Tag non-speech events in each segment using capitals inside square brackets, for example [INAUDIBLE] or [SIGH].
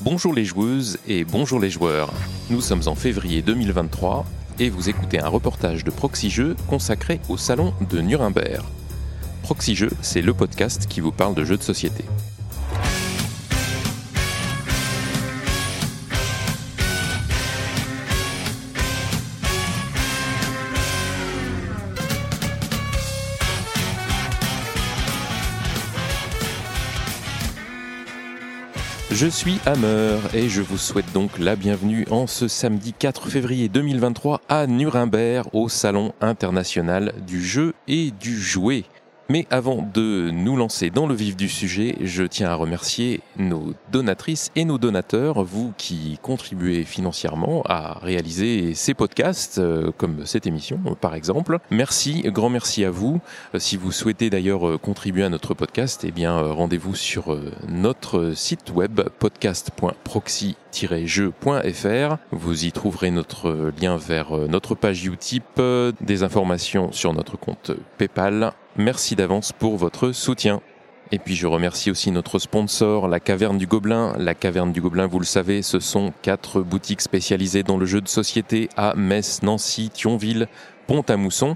Bonjour les joueuses et bonjour les joueurs. Nous sommes en février 2023 et vous écoutez un reportage de Proxy Jeux consacré au salon de Nuremberg. Proxy Jeux, c'est le podcast qui vous parle de jeux de société. Je suis Hammer et je vous souhaite donc la bienvenue en ce samedi 4 février 2023 à Nuremberg au Salon international du jeu et du jouet. Mais avant de nous lancer dans le vif du sujet, je tiens à remercier nos donatrices et nos donateurs, vous qui contribuez financièrement à réaliser ces podcasts, euh, comme cette émission par exemple. Merci, grand merci à vous. Euh, si vous souhaitez d'ailleurs euh, contribuer à notre podcast, eh bien rendez-vous sur notre site web podcast.proxy-jeu.fr. Vous y trouverez notre lien vers notre page Utip, des informations sur notre compte PayPal Merci d'avance pour votre soutien. Et puis je remercie aussi notre sponsor, la Caverne du Gobelin. La Caverne du Gobelin, vous le savez, ce sont quatre boutiques spécialisées dans le jeu de société à Metz, Nancy, Thionville, Pont-à-Mousson.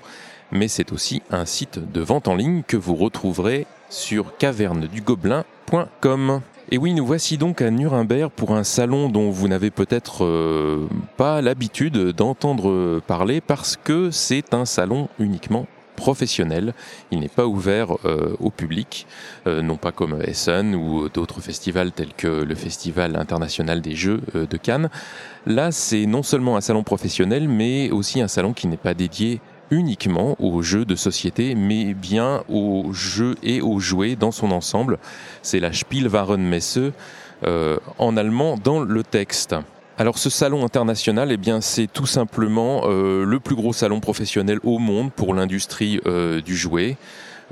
Mais c'est aussi un site de vente en ligne que vous retrouverez sur cavernedugobelin.com. Et oui, nous voici donc à Nuremberg pour un salon dont vous n'avez peut-être euh, pas l'habitude d'entendre parler parce que c'est un salon uniquement professionnel. Il n'est pas ouvert euh, au public, euh, non pas comme Essen ou d'autres festivals tels que le Festival international des jeux euh, de Cannes. Là, c'est non seulement un salon professionnel, mais aussi un salon qui n'est pas dédié uniquement aux jeux de société, mais bien aux jeux et aux jouets dans son ensemble. C'est la Spielwarenmesse en allemand dans le texte. Alors ce salon international, eh bien c'est tout simplement euh, le plus gros salon professionnel au monde pour l'industrie euh, du jouet.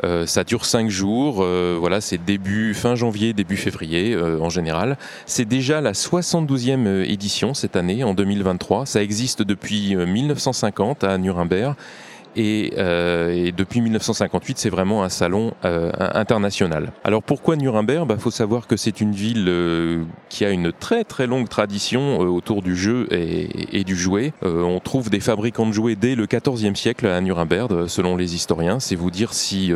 Euh, ça dure cinq jours, voilà, c'est début fin janvier, début février en général. C'est déjà la 72e édition cette année, en 2023. Ça existe depuis 1950 à Nuremberg euh, et, depuis 1958, c'est vraiment un salon euh, international. Alors pourquoi Nuremberg? Il bah, faut savoir que c'est une ville euh, qui a une très très longue tradition autour du jeu et, et du jouet. on trouve des fabricants de jouets dès le XIVe siècle à Nuremberg, selon les historiens. C'est vous dire si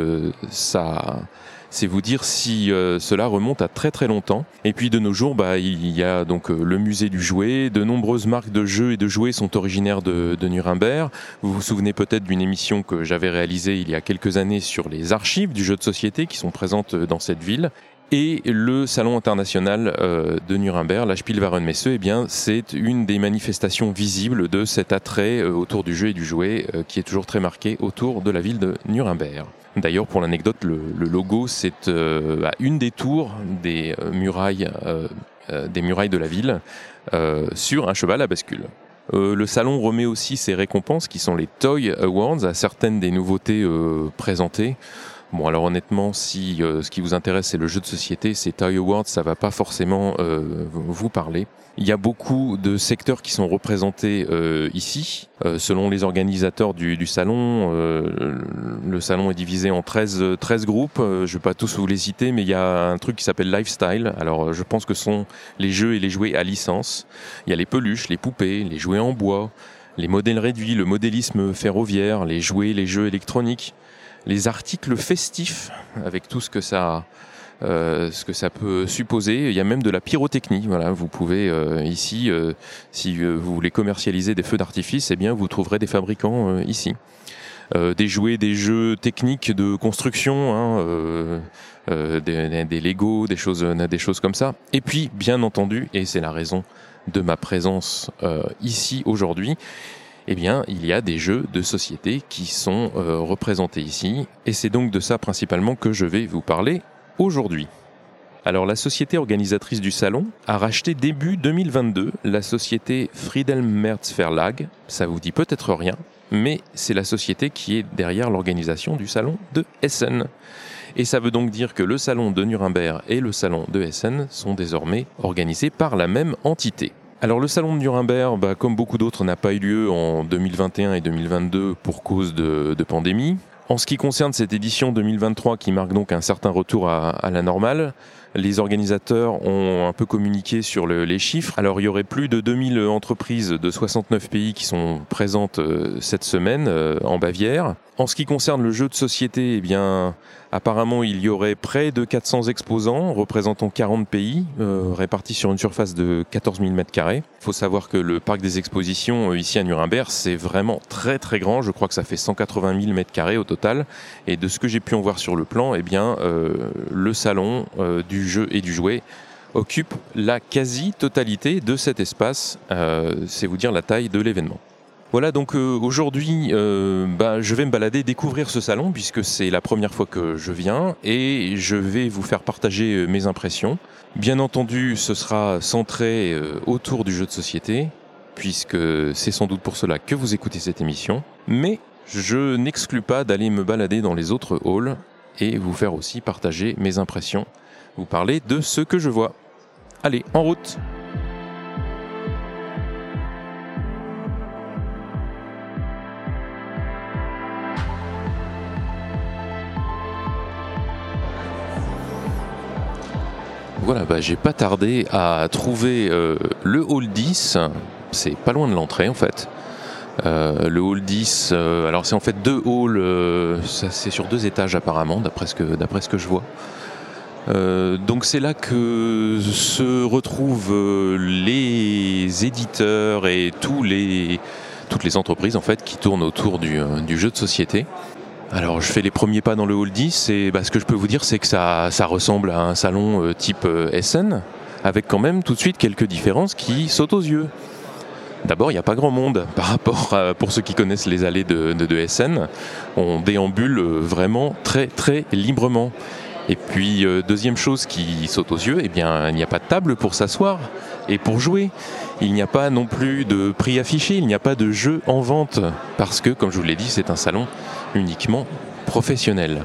ça c'est vous dire si euh, cela remonte à très très longtemps. Et puis de nos jours, bah, il y a donc euh, le musée du jouet. De nombreuses marques de jeux et de jouets sont originaires de, de Nuremberg. Vous vous souvenez peut-être d'une émission que j'avais réalisée il y a quelques années sur les archives du jeu de société qui sont présentes dans cette ville. Et le salon international euh, de Nuremberg, la Spielwarenmesse, eh bien, c'est une des manifestations visibles de cet attrait autour du jeu et du jouet qui est toujours très marqué autour de la ville de Nuremberg. D'ailleurs, pour l'anecdote, le, logo, c'est euh, une des tours des euh, murailles, euh, des murailles de la ville, sur un cheval à bascule. le salon remet aussi ses récompenses, qui sont les Toy Awards, à certaines des nouveautés présentées. Bon, alors honnêtement, si ce qui vous intéresse c'est le jeu de société, ces Toy Awards, ça va pas forcément vous parler. Il y a beaucoup de secteurs qui sont représentés euh, ici. Euh, selon les organisateurs du, salon, euh, le salon est divisé en 13, 13 groupes. je ne vais pas tous vous les citer, mais il y a un truc qui s'appelle Lifestyle. Alors je pense que ce sont les jeux et les jouets à licence. Il y a les peluches, les poupées, les jouets en bois, les modèles réduits, le modélisme ferroviaire, les jouets, les jeux électroniques, les articles festifs, avec tout ce que ça euh, ce que ça peut supposer. Il y a même de la pyrotechnie. Voilà, vous pouvez euh, ici, euh, si vous voulez commercialiser des feux d'artifice, eh bien vous trouverez des fabricants ici. des jouets, des jeux techniques de construction, hein, des, des, Lego, des choses, des choses comme ça. Et puis, bien entendu, et c'est la raison de ma présence ici aujourd'hui, eh bien, il y a des jeux de société qui sont représentés ici, et c'est donc de ça principalement que je vais vous parler aujourd'hui. Alors la société organisatrice du salon a racheté début 2022 la société Friedel Merz Verlag. Ça vous dit peut-être rien, mais c'est la société qui est derrière l'organisation du salon de Essen. Et ça veut donc dire que le salon de Nuremberg et le salon de Essen sont désormais organisés par la même entité. Alors le salon de Nuremberg, bah, comme beaucoup d'autres, n'a pas eu lieu en 2021 et 2022 pour cause de pandémie. En ce qui concerne cette édition 2023 qui marque donc un certain retour à, la normale, Les organisateurs ont un peu communiqué sur les chiffres. Alors il y aurait plus de 2000 entreprises de 69 pays qui sont présentes euh, cette semaine euh, en Bavière. En ce qui concerne le jeu de société, eh bien, apparemment, il y aurait près de 400 exposants représentant 40 pays, euh, répartis sur une surface de 14 000 m2. Il faut savoir que le parc des expositions ici à Nuremberg, c'est vraiment très très grand. Je crois que ça fait 180 000 m2 au total. Et de ce que j'ai pu en voir sur le plan, eh bien, le salon du jeu et du jouet occupe la quasi-totalité de cet espace. Euh, c'est vous dire la taille de l'événement. Voilà, donc euh, aujourd'hui, euh, bah, je vais me balader, découvrir ce salon, puisque c'est la première fois que je viens, et je vais vous faire partager mes impressions. Bien entendu, ce sera centré autour du jeu de société, puisque c'est sans doute pour cela que vous écoutez cette émission. Mais je n'exclus pas d'aller me balader dans les autres halls et vous faire aussi partager mes impressions, vous parler de ce que je vois. Allez, en route Voilà, bah, j'ai pas tardé à trouver euh, le hall 10. C'est pas loin de l'entrée en fait. Euh, le hall 10, euh, alors c'est en fait deux halls, c'est sur deux étages apparemment, d'après ce que je vois. Euh, donc c'est là que se retrouvent euh, les éditeurs et toutes les entreprises en fait qui tournent autour du, euh, jeu de société. Alors je fais les premiers pas dans le hall 10 et bah, ce que je peux vous dire c'est que ça, ressemble à un salon type Essen avec quand même tout de suite quelques différences qui sautent aux yeux. D'abord, il n'y a pas grand monde [LAUGHS] par rapport à, pour ceux qui connaissent les allées de, de, de SN. On déambule vraiment très très librement. Et puis, euh, deuxième chose qui saute aux yeux, eh bien, il n'y a pas de table pour s'asseoir et pour jouer. Il n'y a pas non plus de prix affiché, il n'y a pas de jeu en vente, parce que, comme je vous l'ai dit, c'est un salon uniquement professionnel.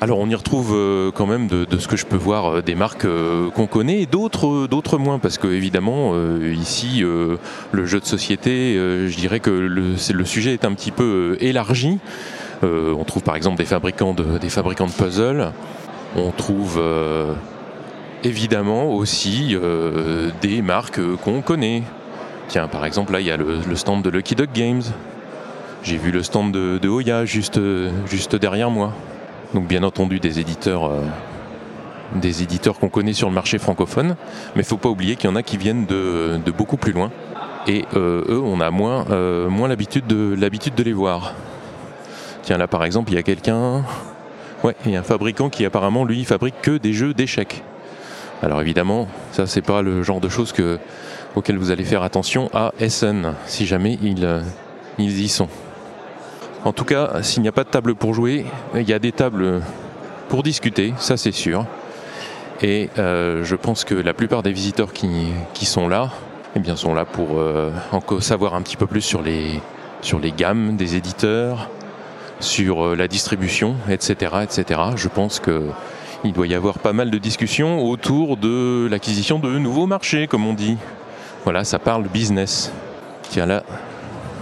Alors on y retrouve euh, quand même de, ce que je peux voir euh, des marques qu'on connaît et d'autres d'autres moins parce que évidemment ici le jeu de société je dirais que le, le, sujet est un petit peu élargi. on trouve par exemple des fabricants de, des fabricants de puzzles, on trouve euh, évidemment aussi euh, des marques qu'on connaît. Tiens, par exemple, là, il y a le, stand de Lucky Duck Games. J'ai vu le stand de, de Oya juste, juste derrière moi. Donc, bien entendu, des éditeurs, euh, éditeurs qu'on connaît sur le marché francophone. Mais il ne faut pas oublier qu'il y en a qui viennent de, beaucoup plus loin. Et eux, on a moins, l'habitude de, l'habitude de les voir. Tiens, là, par exemple, il y a quelqu'un Ouais, il y a un fabricant qui apparemment lui fabrique que des jeux d'échecs. Alors évidemment, ça c'est pas le genre de choses que, auxquelles vous allez faire attention à Essen, si jamais ils, euh, ils y sont. En tout cas, s'il n'y a pas de table pour jouer, il y a des tables pour discuter, ça c'est sûr. Et euh, je pense que la plupart des visiteurs qui, qui sont là, eh bien, sont là pour euh, savoir un petit peu plus sur les, sur les gammes des éditeurs, sur euh, la distribution, etc., etc. Je pense que il doit y avoir pas mal de discussions autour de l'acquisition de nouveaux marchés, comme on dit. Voilà, ça parle business. Tiens là,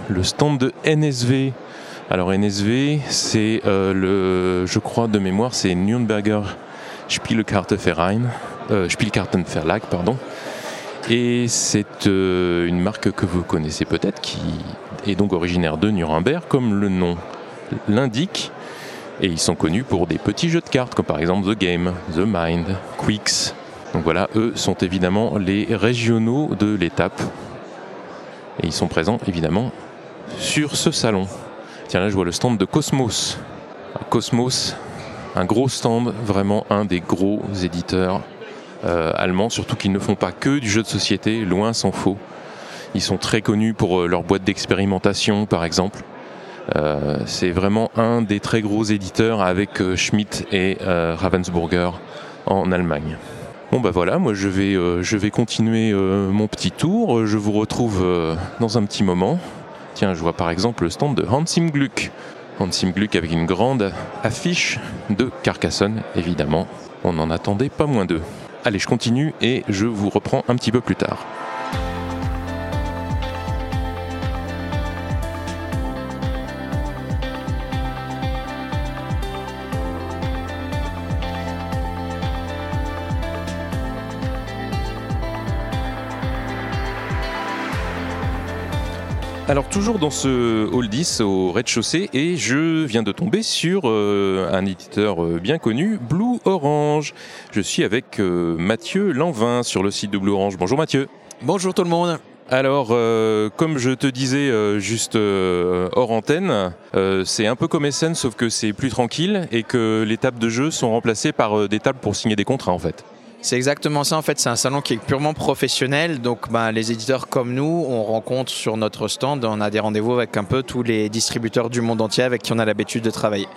le stand de NSV. Alors NSV, c'est euh, le, je crois de mémoire, c'est Nürnberger Spielkartenverein, euh, Spielkartenverlag, pardon. Et c'est euh, une marque que vous connaissez peut-être, qui est donc originaire de Nuremberg, comme le nom l'indique. Et ils sont connus pour des petits jeux de cartes, comme par exemple The Game, The Mind, Quicks. Donc voilà, eux sont évidemment les régionaux de l'étape. Et ils sont présents évidemment sur ce salon. Tiens là je vois le stand de Cosmos. Cosmos, un gros stand, vraiment un des gros éditeurs euh, allemands, surtout qu'ils ne font pas que du jeu de société, loin s'en faut. Ils sont très connus pour euh, leur boîte d'expérimentation par exemple. Euh, c'est vraiment un des très gros éditeurs avec euh, Schmidt et euh, Ravensburger en Allemagne. Bon bah voilà, moi je vais, je vais continuer mon petit tour. Je vous retrouve dans un petit moment. Tiens, je vois par exemple le stand de Hans im Gluck. Hans im Gluck avec une grande affiche de Carcassonne, évidemment. On n'en attendait pas moins d'eux. Allez, je continue et je vous reprends un petit peu plus tard. Alors toujours dans ce hall 10 au rez-de-chaussée et je viens de tomber sur euh, un éditeur euh, bien connu, Blue Orange. Je suis avec euh, Mathieu Lanvin sur le site de Blue Orange. Bonjour Mathieu. Bonjour tout le monde. Alors, comme je te disais juste hors antenne, c'est un peu comme SN, sauf que c'est plus tranquille et que les tables de jeu sont remplacées par des tables pour signer des contrats en fait. C'est exactement ça en fait, c'est un salon qui est purement professionnel, donc bah, les éditeurs comme nous, on rencontre sur notre stand, on a des rendez-vous avec un peu tous les distributeurs du monde entier avec qui on a l'habitude de travailler.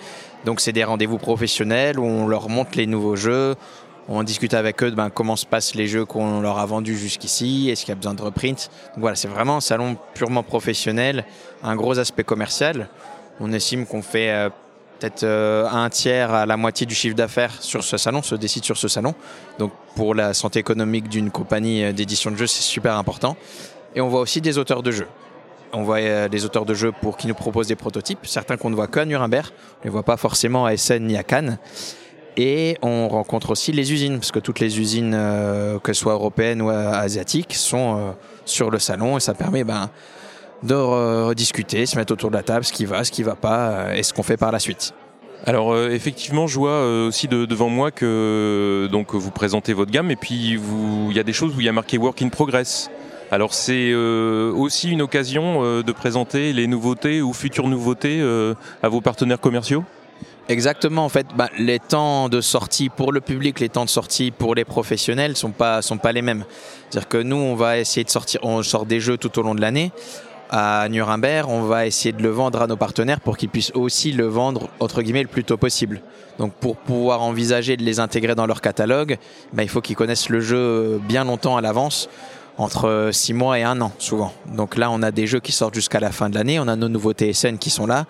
Donc c'est des rendez-vous professionnels où on leur montre les nouveaux jeux, on discute avec eux de ben, comment se passent les jeux qu'on leur a vendus jusqu'ici, est-ce qu'il y a besoin de reprint. Donc voilà, c'est vraiment un salon purement professionnel, un gros aspect commercial. On estime qu'on fait euh, euh, un tiers à la moitié du chiffre d'affaires sur ce salon, se décide sur ce salon. Donc pour la santé économique d'une compagnie euh, d'édition de jeux, c'est super important. Et on voit aussi des auteurs de jeux. On voit euh, des auteurs de jeux pour qui nous proposent des prototypes, certains qu'on ne voit qu'à Nuremberg, on ne les voit pas forcément à Essen ni à Cannes. Et on rencontre aussi les usines, parce que toutes les usines, que ce soit européennes ou asiatiques, sont sur le salon et ça permet ben, de rediscuter, se mettre autour de la table, ce qui va, ce qui va pas, euh, et ce qu'on fait par la suite. Alors euh, effectivement, je vois euh, aussi devant moi que donc vous présentez votre gamme et puis il y a des choses où il y a marqué Work in Progress. Alors c'est aussi une occasion de présenter les nouveautés ou futures nouveautés à vos partenaires commerciaux? Exactement, en fait, bah, les temps de sortie pour le public, les temps de sortie pour les professionnels sont pas sont pas les mêmes. C'est-à-dire que nous, on va essayer de sortir, on sort des jeux tout au long de l'année à Nuremberg, on va essayer de le vendre à nos partenaires pour qu'ils puissent aussi le vendre entre guillemets le plus tôt possible. Donc pour pouvoir envisager de les intégrer dans leur catalogue, ben, il faut qu'ils connaissent le jeu bien longtemps à l'avance, entre 6 mois et 1 an souvent. Donc là on a des jeux qui sortent jusqu'à la fin de l'année, on a nos nouveaux TSN qui sont là.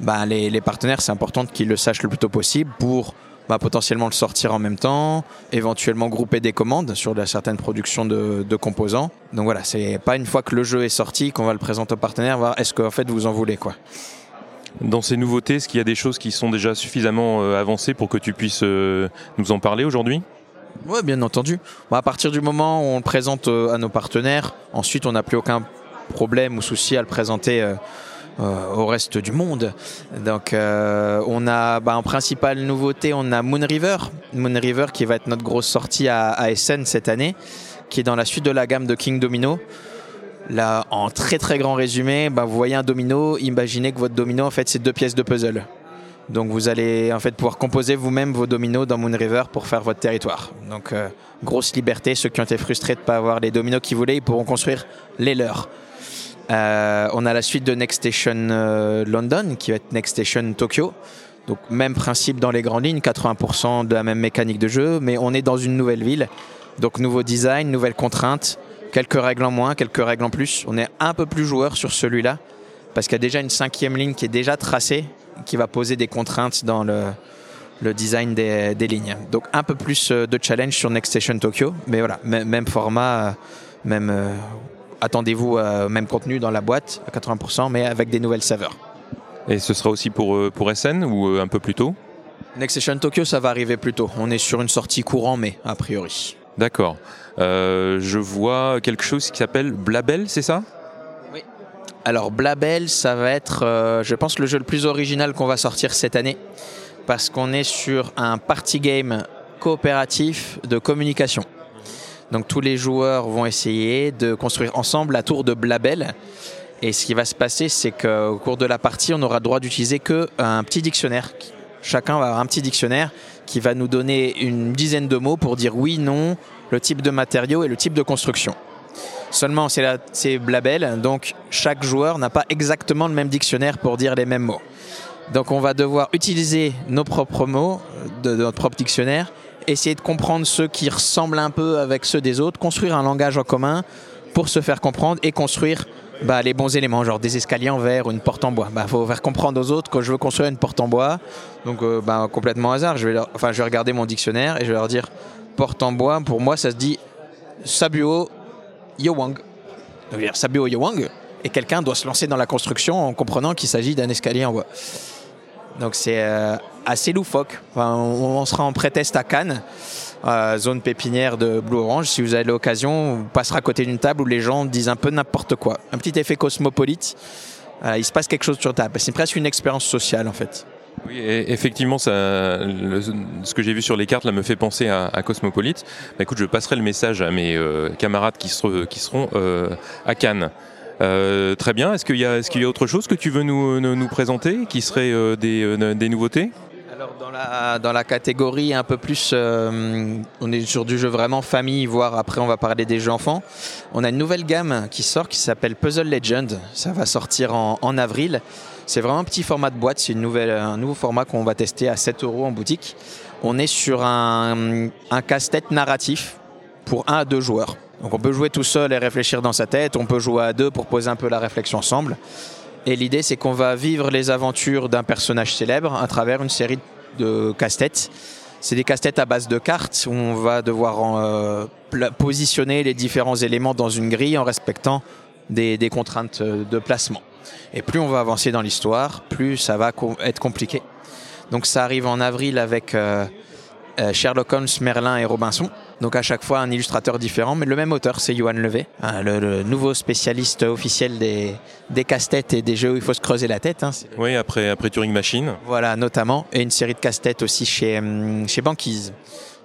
Ben, les, les partenaires c'est important qu'ils le sachent le plus tôt possible pour bah, potentiellement le sortir en même temps, éventuellement grouper des commandes sur certaines productions de, composants. Donc voilà, c'est pas une fois que le jeu est sorti qu'on va le présenter aux partenaires, voir est-ce qu'en fait vous en voulez quoi. Dans ces nouveautés, est-ce qu'il y a des choses qui sont déjà suffisamment euh, avancées pour que tu puisses euh, nous en parler aujourd'hui? Oui, bien entendu. Bah, à partir du moment où on le présente euh, à nos partenaires, ensuite on n'a plus aucun problème ou souci à le présenter au reste du monde. Donc euh, on a bah, en principale nouveauté, on a Moon River, Moon River qui va être notre grosse sortie à, à Essen cette année, qui est dans la suite de la gamme de King Domino. Là, en très très grand résumé, bah, vous voyez un domino, imaginez que votre domino en fait c'est deux pièces de puzzle. Donc vous allez en fait pouvoir composer vous-même vos dominos dans Moon River pour faire votre territoire. Donc euh, grosse liberté, ceux qui ont été frustrés de ne pas avoir les dominos qu'ils voulaient, ils pourront construire les leurs. Euh, on a la suite de Next Station euh, London qui va être Next Station Tokyo. Donc même principe dans les grandes lignes, 80% de la même mécanique de jeu, mais on est dans une nouvelle ville. Donc nouveau design, nouvelles contraintes, quelques règles en moins, quelques règles en plus. On est un peu plus joueur sur celui-là, parce qu'il y a déjà une cinquième ligne qui est déjà tracée, qui va poser des contraintes dans le, design des, lignes. Donc un peu plus euh, de challenge sur Next Station Tokyo, mais voilà, même format, même attendez-vous au même contenu dans la boîte à 80%, mais avec des nouvelles saveurs. Et ce sera aussi pour, euh, pour SN ou euh, un peu plus tôt? Next Station Tokyo, ça va arriver plus tôt. On est sur une sortie courant mai, a priori. D'accord. Euh, je vois quelque chose qui s'appelle Blabel, c'est ça? Oui. Alors Blabel, ça va être, je pense, le jeu le plus original qu'on va sortir cette année. Parce qu'on est sur un party game coopératif de communication. Donc tous les joueurs vont essayer de construire ensemble la tour de Blabel. Et ce qui va se passer, c'est qu'au cours de la partie, on n'aura le droit d'utiliser qu'un petit dictionnaire. Chacun va avoir un petit dictionnaire qui va nous donner une dizaine de mots pour dire oui, non, le type de matériau et le type de construction. Seulement, c'est Blabel, donc chaque joueur n'a pas exactement le même dictionnaire pour dire les mêmes mots. Donc on va devoir utiliser nos propres mots de notre propre dictionnaire essayer de comprendre ceux qui ressemblent un peu avec ceux des autres, construire un langage en commun pour se faire comprendre et construire bah, les bons éléments, genre des escaliers en verre ou une porte en bois. Il bah, faut faire comprendre aux autres que je veux construire une porte en bois. Donc, euh, bah, complètement hasard. Je vais, enfin, je vais regarder mon dictionnaire et je vais leur dire porte en bois. Pour moi, ça se dit Sabuo Yowang. Sabuo Yowang. Et quelqu'un doit se lancer dans la construction en comprenant qu'il s'agit d'un escalier en bois. Donc, c'est. Euh, assez loufoque. on, sera en pré-test à Cannes, zone pépinière de Blue Orange. Si vous avez l'occasion, vous passerez à côté d'une table où les gens disent un peu n'importe quoi. Un petit effet cosmopolite. il se passe quelque chose sur table. C'est presque une expérience sociale en fait. Oui, effectivement, ça, ce que j'ai vu sur les cartes là, me fait penser à, Cosmopolite. Bah, écoute, je passerai le message à mes euh, camarades qui, seront euh, à Cannes. Euh, très bien. Est-ce qu'il y, a autre chose que tu veux nous, présenter qui serait des, nouveautés? Alors dans la, dans la catégorie un peu plus, on est sur du jeu vraiment famille, voire après on va parler des jeux enfants. On a une nouvelle gamme qui sort qui s'appelle Puzzle Legend. Ça va sortir en, en avril. C'est vraiment un petit format de boîte, c'est un nouveau format qu'on va tester à 7 euros en boutique. On est sur un, casse-tête narratif pour un à deux joueurs. Donc on peut jouer tout seul et réfléchir dans sa tête, on peut jouer à deux pour poser un peu la réflexion ensemble. Et l'idée c'est qu'on va vivre les aventures d'un personnage célèbre à travers une série de casse-têtes. C'est des casse-têtes à base de cartes où on va devoir euh, positionner les différents éléments dans une grille en respectant des contraintes de placement. Et plus on va avancer dans l'histoire, plus ça va être compliqué. Donc ça arrive en avril avec euh, euh, Sherlock Holmes, Merlin et Robinson. Donc à chaque fois un illustrateur différent, mais le même auteur, c'est Johan Levé, hein, le, nouveau spécialiste officiel des, des casse-têtes et des jeux où il faut se creuser la tête. Hein. Oui, après, après Turing Machine. Voilà, notamment, et une série de casse-têtes aussi chez, hum, chez Banquise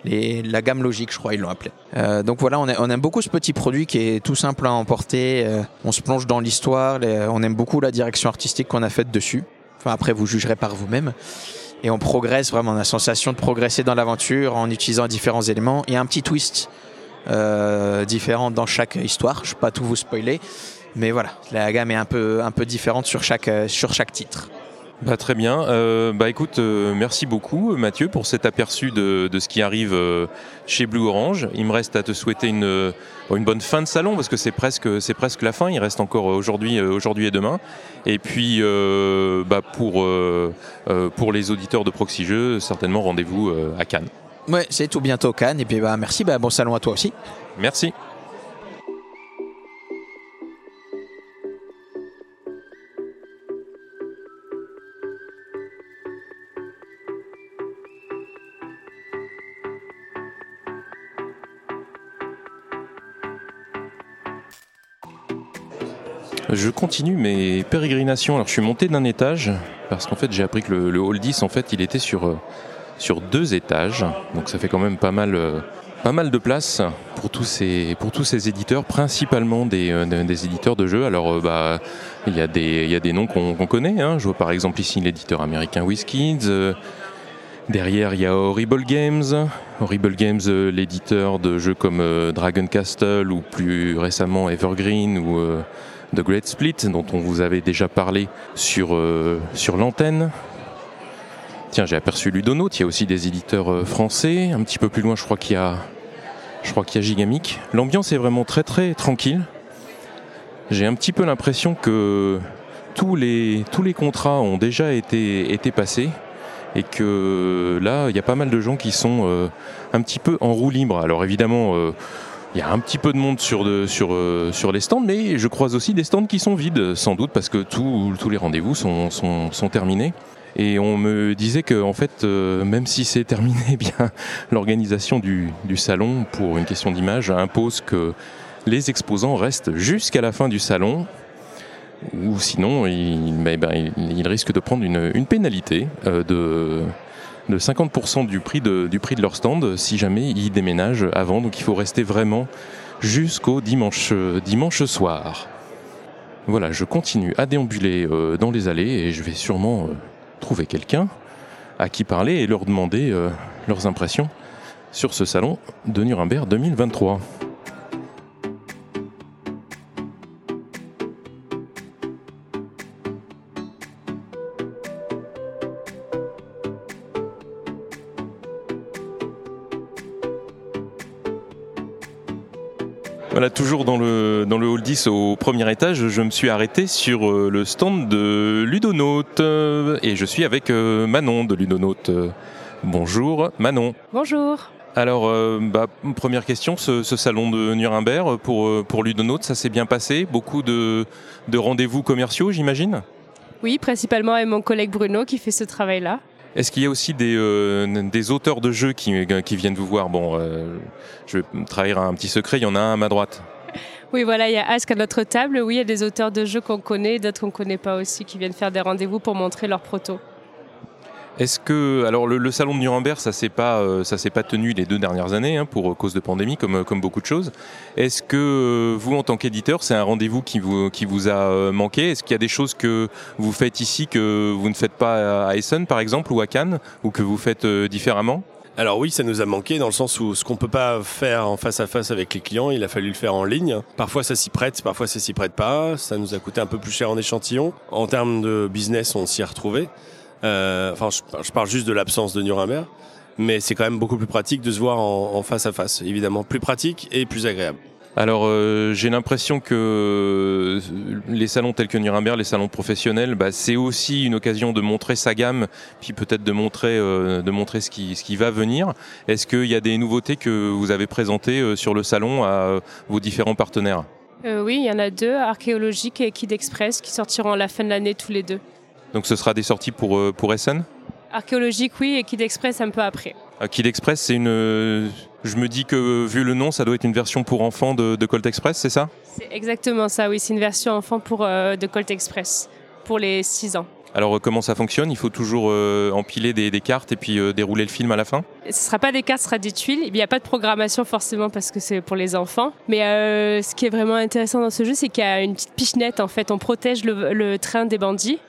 la gamme logique, je crois, ils l'ont appelé. Euh, donc voilà, on, aime beaucoup ce petit produit qui est tout simple à emporter. Euh, on se plonge dans l'histoire, on aime beaucoup la direction artistique qu'on a faite dessus. Enfin, après, vous jugerez par vous-même. Et on progresse vraiment, on a la sensation de progresser dans l'aventure en utilisant différents éléments. Il y a un petit twist euh, différent dans chaque histoire. Je ne vais pas tout vous spoiler, mais voilà, la gamme est un peu, différente sur chaque, sur chaque titre. Bah, très bien. Euh, bah écoute, euh, merci beaucoup Mathieu pour cet aperçu de, de ce qui arrive euh, chez Blue Orange. Il me reste à te souhaiter une, une bonne fin de salon parce que c'est presque c'est presque la fin. Il reste encore aujourd'hui aujourd'hui et demain. Et puis bah pour pour les auditeurs de Proxy Jeux, certainement rendez-vous à Cannes. Ouais, c'est tout bientôt Cannes. Et puis bah merci, bah, bon salon à toi aussi. Merci. Je continue mes pérégrinations. Alors je suis monté d'un étage parce qu'en fait j'ai appris que le, hall 10 en fait il était sur, euh, sur deux étages. Donc ça fait quand même pas mal, euh, pas mal de place pour tous ces, pour tous ces éditeurs, principalement des, euh, des éditeurs de jeux. Alors bah il y a des, il y a des noms qu'on connaît. Hein. Je vois par exemple ici l'éditeur américain WizKids. Derrière, il y a Horrible Games. Horrible Games, l'éditeur de jeux comme Dragon Castle ou plus récemment Evergreen ou The Great Split, dont on vous avait déjà parlé sur, euh, sur l'antenne. Tiens, j'ai aperçu Ludonote, il y a aussi des éditeurs euh, français. Un petit peu plus loin, je crois qu'il y a, je crois qu'il y a Gigamic. L'ambiance est vraiment très très tranquille. J'ai un petit peu l'impression que tous les, tous les contrats ont déjà été, été passés et que là, il y a pas mal de gens qui sont euh, un petit peu en roue libre. Alors évidemment, il y a un petit peu de monde sur, euh, les stands, mais je croise aussi des stands qui sont vides, sans doute parce que tous les rendez-vous sont, terminés. Et on me disait que, en fait, euh, même si c'est terminé, [LAUGHS] eh bien l'organisation du, salon, pour une question d'image, impose que les exposants restent jusqu'à la fin du salon, ou sinon, il, ben, il, risque de prendre une, une pénalité euh, de de 50% du prix de, leur stand si jamais ils déménagent avant. Donc il faut rester vraiment jusqu'au dimanche, dimanche soir. Voilà, je continue à déambuler euh, dans les allées et je vais sûrement euh, trouver quelqu'un à qui parler et leur demander euh, leurs impressions sur ce salon de Nuremberg 2023. Voilà, toujours dans le, dans le hall 10 au premier étage, je me suis arrêté sur euh, le stand de Ludonote euh, et je suis avec euh, Manon de Ludonote. Bonjour Manon. Bonjour. Alors, bah, première question, ce, salon de Nuremberg pour, pour Ludonote, ça s'est bien passé? Beaucoup de, de rendez-vous commerciaux, j'imagine? Oui, principalement avec mon collègue Bruno qui fait ce travail-là. Est-ce qu'il y a aussi des, des, auteurs de jeux qui, viennent vous voir? Bon, je vais trahir un petit secret, il y en a un à ma droite. Oui, voilà, il y a Ask à notre table. Oui, il y a des auteurs de jeux qu'on connaît, d'autres qu'on ne connaît pas aussi, qui viennent faire des rendez-vous pour montrer leurs protos. Est-ce que alors le, salon de Nuremberg ça s'est pas euh, ça s'est pas tenu les deux dernières années hein, pour cause de pandémie comme comme beaucoup de choses. Est-ce que euh, vous en tant qu'éditeur c'est un rendez-vous qui vous qui vous a euh, manqué? Est-ce qu'il y a des choses que vous faites ici que vous ne faites pas à Essen par exemple ou à Cannes ou que vous faites différemment? Alors oui, ça nous a manqué dans le sens où ce qu'on peut pas faire en face à face avec les clients, il a fallu le faire en ligne. Parfois ça s'y prête, parfois ça s'y prête pas. Ça nous a coûté un peu plus cher en échantillon. En termes de business, on s'y est retrouvé. Euh, enfin, je, parle juste de l'absence de Nuremberg, mais c'est quand même beaucoup plus pratique de se voir en, face à face, évidemment, plus pratique et plus agréable. Alors euh, j'ai l'impression que les salons tels que Nuremberg, les salons professionnels, bah, c'est aussi une occasion de montrer sa gamme, puis peut-être de montrer, euh, de montrer ce qui, ce qui va venir. Est-ce qu'il y a des nouveautés que vous avez présentées sur le salon à vos différents partenaires? Oui, il y en a deux, Archéologique et Kid Express, qui sortiront à la fin de l'année tous les deux. Donc ce sera des sorties pour, euh, pour Essen Archéologique, oui, et Kid Express un peu après. Ah, Kid Express, c'est une. Je me dis que vu le nom, ça doit être une version pour enfants de, Colt Express, c'est ça? C'est exactement ça, oui. C'est une version enfant pour, euh, de Colt Express pour les 6 ans. Alors comment ça fonctionne? Il faut toujours euh, empiler des, cartes et puis dérouler le film à la fin? Ce ne sera pas des cartes, ce sera des tuiles. Il n'y a pas de programmation forcément parce que c'est pour les enfants. Mais ce qui est vraiment intéressant dans ce jeu, c'est qu'il y a une petite pichenette en fait. On protège le train des bandits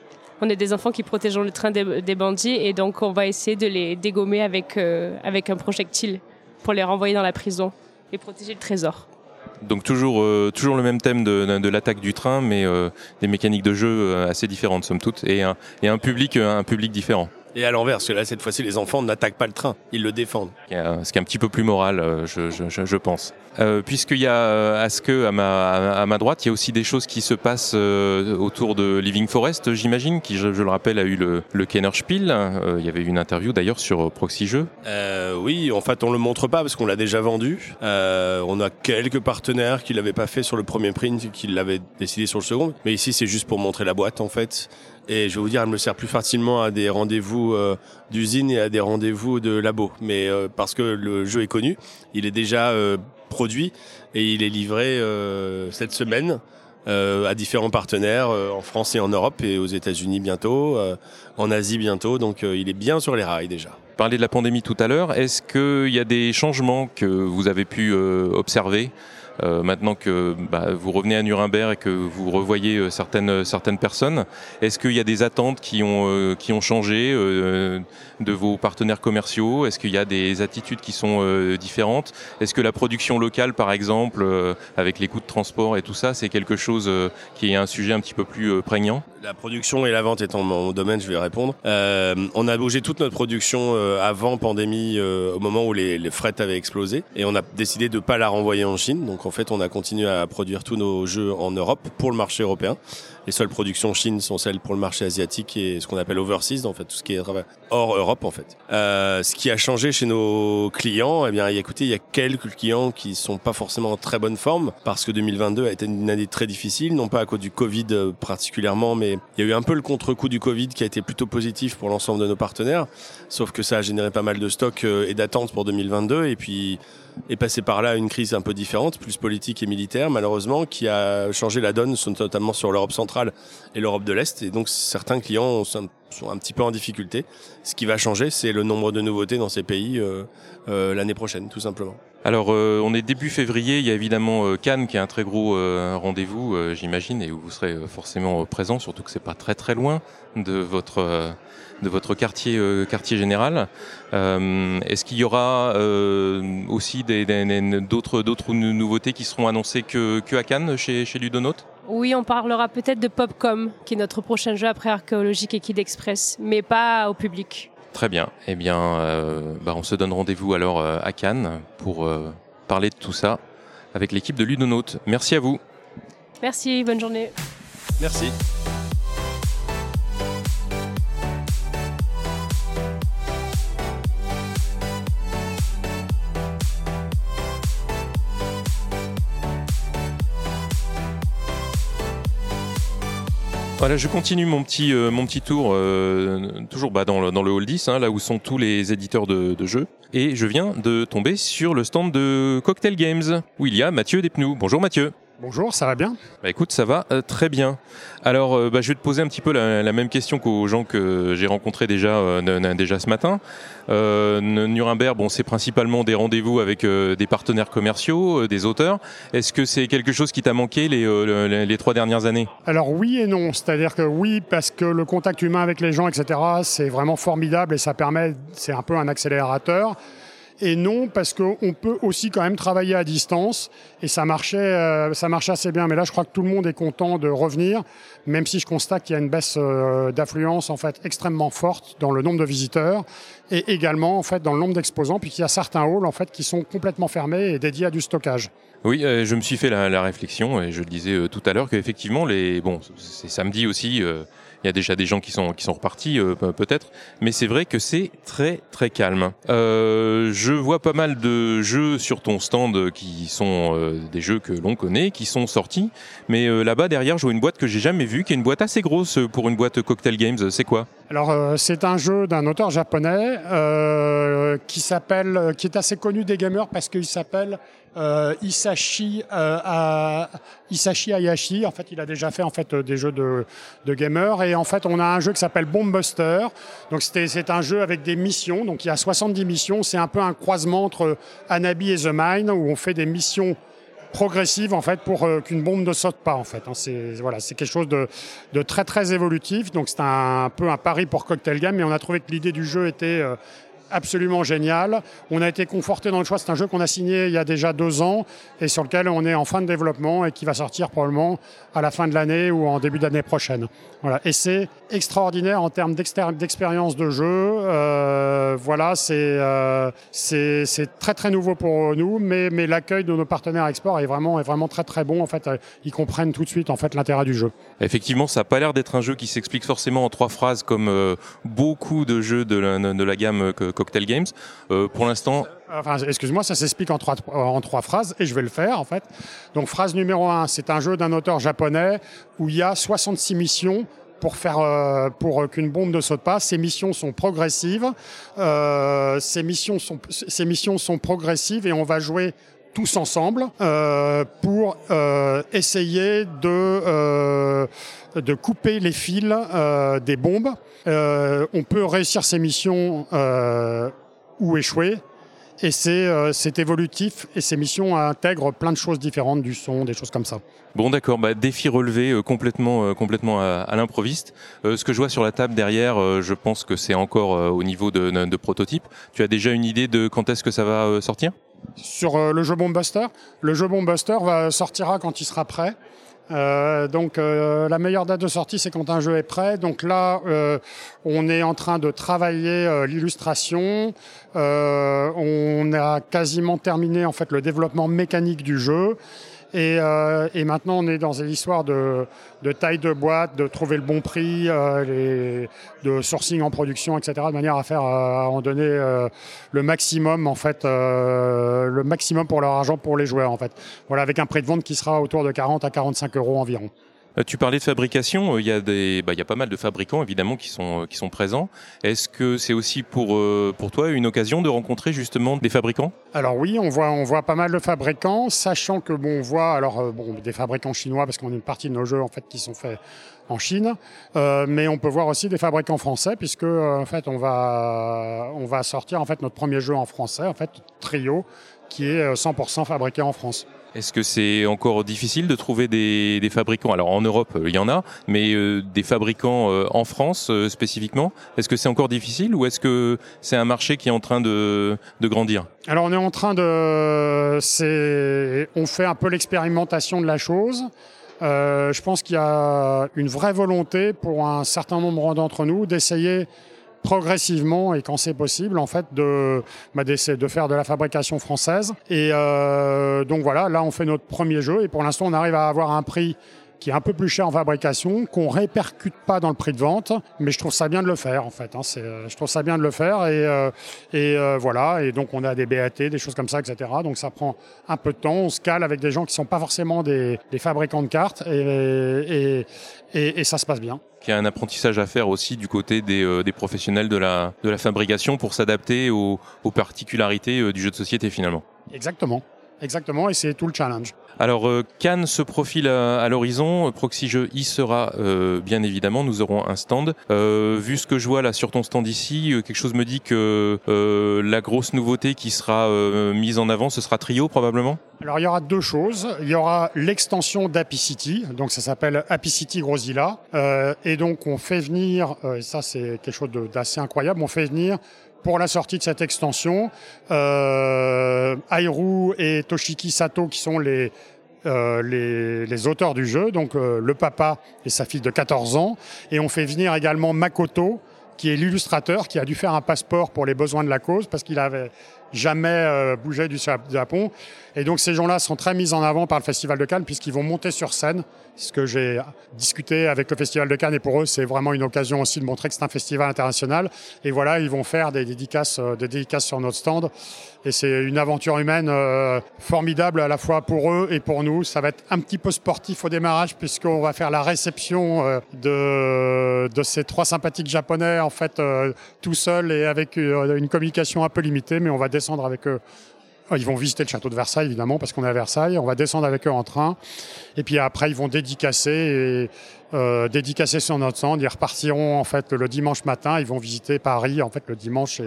on est des enfants qui protégeons le train des, bandits et donc on va essayer de les dégommer avec, euh, avec un projectile pour les renvoyer dans la prison et protéger le trésor. Donc toujours, euh, toujours le même thème de, l'attaque du train, mais euh, des mécaniques de jeu assez différentes somme toute, et un, et un public, un public différent. Et à l'envers, parce que là, cette fois-ci, les enfants n'attaquent pas le train, ils le défendent. Ce qui est un petit peu plus moral, euh, je, je, je pense. Euh, Puisqu'il y a euh, Aske à ma, à ma droite, il y a aussi des choses qui se passent euh, autour de Living Forest, j'imagine, qui, je, le rappelle, a eu le, le Kenner Spiel. il y avait eu une interview d'ailleurs sur Proxy Jeux. oui, en fait, on le montre pas parce qu'on l'a déjà vendu. on a quelques partenaires qui l'avaient pas fait sur le premier print, qui l'avaient décidé sur le second. Mais ici, c'est juste pour montrer la boîte, en fait. Et je vais vous dire, elle me sert plus facilement à des rendez-vous euh, d'usine et à des rendez-vous de labo. Mais euh, parce que le jeu est connu, il est déjà euh, produit et il est livré cette semaine à différents partenaires en France et en Europe et aux États-Unis bientôt, en Asie bientôt. Donc il est bien sur les rails déjà. Parler de la pandémie tout à l'heure, est-ce qu'il y a des changements que vous avez pu observer? Euh, maintenant que bah, vous revenez à Nuremberg et que vous revoyez euh, certaines, certaines personnes, est-ce qu'il y a des attentes qui ont, euh, qui ont changé de vos partenaires commerciaux? Est-ce qu'il y a des attitudes qui sont différentes? Est-ce que la production locale, par exemple, avec les coûts de transport et tout ça, c'est quelque chose qui est un sujet un petit peu plus prégnant? La production et la vente étant mon domaine, je vais répondre. on a bougé toute notre production avant pandémie, au moment où les, les frettes avaient explosé, et on a décidé de pas la renvoyer en Chine. Donc en fait, on a continué à produire tous nos jeux en Europe pour le marché européen. Les seules productions Chine sont celles pour le marché asiatique et ce qu'on appelle overseas, en fait, tout ce qui est hors Europe, en fait. Euh, ce qui a changé chez nos clients, eh bien, écoutez, il y a quelques clients qui sont pas forcément en très bonne forme parce que 2022 a été une année très difficile, non pas à cause du Covid euh, particulièrement, mais il y a eu un peu le contre-coup du Covid qui a été plutôt positif pour l'ensemble de nos partenaires. Sauf que ça a généré pas mal de stocks euh, et d'attentes pour 2022 et puis est passé par là une crise un peu différente, plus politique et militaire, malheureusement, qui a changé la donne, notamment sur l'Europe centrale et l'Europe de l'Est. Et donc, certains clients sont un petit peu en difficulté. Ce qui va changer, c'est le nombre de nouveautés dans ces pays euh, euh, l'année prochaine, tout simplement. Alors, euh, on est début février. Il y a évidemment Cannes qui est un très gros rendez-vous, j'imagine, et où vous serez forcément présent, surtout que c'est pas très très loin de votre de votre quartier, euh, quartier général. Euh, est-ce qu'il y aura euh, aussi d'autres, d'autres nouveautés qui seront annoncées que, que à Cannes chez, chez Ludonote? Oui, on parlera peut-être de Popcom, qui est notre prochain jeu après Archéologique et Kid Express, mais pas au public. Très bien. Eh bien, bah, on se donne rendez-vous alors à Cannes pour parler de tout ça avec l'équipe de Ludonote. Merci à vous. Merci, bonne journée. Merci. Voilà, je continue mon petit, euh, mon petit tour, euh, toujours bah, dans, le, dans le hall 10, hein, là où sont tous les éditeurs de, de, jeux. Et je viens de tomber sur le stand de Cocktail Games, où il y a Mathieu Despnous. Bonjour Mathieu. Bonjour, ça va bien? Bah Écoute, ça va euh, très bien. Alors, euh, bah, je vais te poser un petit peu la, la même question qu'aux gens que j'ai rencontrés déjà, euh, déjà ce matin. Euh, Nuremberg, bon, c'est principalement des rendez-vous avec des partenaires commerciaux, des auteurs. Est-ce que c'est quelque chose qui t'a manqué les, les, les, trois dernières années? Alors oui et non. C'est-à-dire que oui, parce que le contact humain avec les gens, etc., c'est vraiment formidable et ça permet, c'est un peu un accélérateur et non parce qu'on peut aussi quand même travailler à distance et ça marchait, euh, ça marchait assez bien. Mais là, je crois que tout le monde est content de revenir, même si je constate qu'il y a une baisse euh, d'affluence en fait extrêmement forte dans le nombre de visiteurs et également en fait dans le nombre d'exposants, puisqu'il y a certains halls en fait qui sont complètement fermés et dédiés à du stockage. Oui, euh, je me suis fait la, réflexion et je le disais tout à l'heure qu'effectivement les bon c'est samedi aussi. Il y a déjà des gens qui sont qui sont repartis euh, peut-être, mais c'est vrai que c'est très très calme. Euh, je vois pas mal de jeux sur ton stand qui sont euh, des jeux que l'on connaît, qui sont sortis, mais euh, là-bas derrière, je vois une boîte que j'ai jamais vue, qui est une boîte assez grosse pour une boîte Cocktail Games. C'est quoi? Alors euh, c'est un jeu d'un auteur japonais euh, qui s'appelle, qui est assez connu des gamers parce qu'il s'appelle euh, Isashi, euh, Isashi Hayashi. En fait, il a déjà fait en fait des jeux de, de gamers et en fait, on a un jeu qui s'appelle Bomb Buster. Donc c'est un jeu avec des missions. Donc il y a 70 missions. C'est un peu un croisement entre Anabi et The Mine où on fait des missions progressive en fait pour euh, qu'une bombe ne saute pas en fait. Hein. C'est voilà, c'est quelque chose de, très très évolutif. Donc c'est un, un, peu un pari pour Cocktail Game, mais on a trouvé que l'idée du jeu était euh, absolument génial. On a été conforté dans le choix. C'est un jeu qu'on a signé il y a déjà deux ans et sur lequel on est en fin de développement et qui va sortir probablement à la fin de l'année ou en début d'année prochaine. Voilà. Et c'est extraordinaire en termes d'expérience de jeu. Euh, voilà, c'est euh, c'est très très nouveau pour nous, mais, l'accueil de nos partenaires export est vraiment, très très bon. En fait, ils comprennent tout de suite l'intérêt du jeu. Effectivement, ça n'a pas l'air d'être un jeu qui s'explique forcément en trois phrases comme euh, beaucoup de jeux de la, de la gamme que Cocktail Games. Euh, pour l'instant. Excuse-moi, ça s'explique en trois, phrases et je vais le faire en fait. Donc, phrase numéro un, c'est un jeu d'un auteur japonais où il y a 66 missions pour faire euh, pour qu'une bombe ne saute pas. Ces missions sont progressives. Euh, ces missions sont ces missions sont progressives et on va jouer tous ensemble euh, pour euh, essayer de euh, de couper les fils des bombes. on peut réussir ces missions ou échouer. Et c'est évolutif et ces missions intègrent plein de choses différentes, du son, des choses comme ça. Bon d'accord, bah, défi relevé complètement, complètement à, à l'improviste. Ce que je vois sur la table derrière, je pense que c'est encore au niveau de, prototype. Tu as déjà une idée de quand est-ce que ça va sortir? Sur le jeu Bombbuster Le jeu Bombbuster va, sortira quand il sera prêt. Euh, donc euh, la meilleure date de sortie, c'est quand un jeu est prêt. Donc là, euh, on est en train de travailler euh, l'illustration. Euh, on a quasiment terminé en fait le développement mécanique du jeu. Et, euh, et, maintenant, on est dans une histoire de, de, taille de boîte, de trouver le bon prix, euh, de sourcing en production, etc., de manière à faire à en donner euh, le maximum, en fait, euh, le maximum pour leur argent pour les joueurs, en fait. Voilà, avec un prix de vente qui sera autour de 40 à 45 euros environ. Euh, tu parlais de fabrication, il y a des, bah, il y a pas mal de fabricants évidemment qui sont qui sont présents. Est-ce que c'est aussi pour pour toi une occasion de rencontrer justement des fabricants? Alors oui, on voit on voit pas mal de fabricants, sachant que bon on voit alors bon des fabricants chinois parce qu'on a une partie de nos jeux en fait qui sont faits en Chine, euh, mais on peut voir aussi des fabricants français puisque en fait on va on va sortir en fait notre premier jeu en français en fait Trio qui est 100% fabriqué en France. Est-ce que c'est encore difficile de trouver des, fabricants? Alors en Europe, il y en a, mais euh, des fabricants euh, en France euh, spécifiquement, est-ce que c'est encore difficile ou est-ce que c'est un marché qui est en train de, de grandir? Alors on est en train de... On fait un peu l'expérimentation de la chose. Euh, je pense qu'il y a une vraie volonté pour un certain nombre d'entre nous d'essayer progressivement et quand c'est possible en fait de bah, de faire de la fabrication française. Et euh, donc voilà là on fait notre premier jeu et pour l'instant on arrive à avoir un prix qui est un peu plus cher en fabrication, qu'on répercute pas dans le prix de vente, mais je trouve ça bien de le faire en fait. Hein. je trouve ça bien de le faire et, et voilà. Et donc on a des BAT, des choses comme ça, etc. Donc ça prend un peu de temps. On se cale avec des gens qui sont pas forcément des, fabricants de cartes et, et, et ça se passe bien il y a un apprentissage à faire aussi du côté des, euh, des professionnels de la, de la fabrication pour s'adapter aux, aux, particularités euh, du jeu de société finalement. Exactement, exactement, et c'est tout le challenge. Alors euh, Cannes se profile à, l'horizon, Proxy Jeux y sera euh, bien évidemment, nous aurons un stand. Euh, vu ce que je vois là sur ton stand ici, quelque chose me dit que la grosse nouveauté qui sera mise en avant, ce sera Trio probablement? Alors il y aura deux choses. Il y aura l'extension d'Happy City, donc ça s'appelle Happy City Grosilla, et donc on fait venir, et ça c'est quelque chose d'assez incroyable, on fait venir pour la sortie de cette extension. Euh, et Toshiki Sato, qui sont les, euh, les, auteurs du jeu, donc euh, le papa et sa fille de 14 ans. Et on fait venir également Makoto, qui est l'illustrateur, qui a dû faire un passeport pour les besoins de la cause, parce qu'il avait jamais euh, bougé du Japon. Et donc ces gens-là sont très mis en avant par le Festival de Cannes, puisqu'ils vont monter sur scène. Ce que j'ai discuté avec le Festival de Cannes et pour eux c'est vraiment une occasion aussi de montrer que c'est un festival international. Et voilà ils vont faire des dédicaces euh, sur notre stand. Et c'est une aventure humaine euh, formidable à la fois pour eux et pour nous. Ça va être un petit peu sportif au démarrage puisqu'on va faire la réception euh, de, de ces trois sympathiques japonais en fait tout seuls et avec une communication un peu limitée mais on va descendre avec eux ils vont visiter le château de Versailles, évidemment, parce qu'on est à Versailles. On va descendre avec eux en train. Et puis après, ils vont dédicacer, et, euh, dédicacer sur notre stand. Ils repartiront, en fait, le dimanche matin. Ils vont visiter Paris, en fait, le dimanche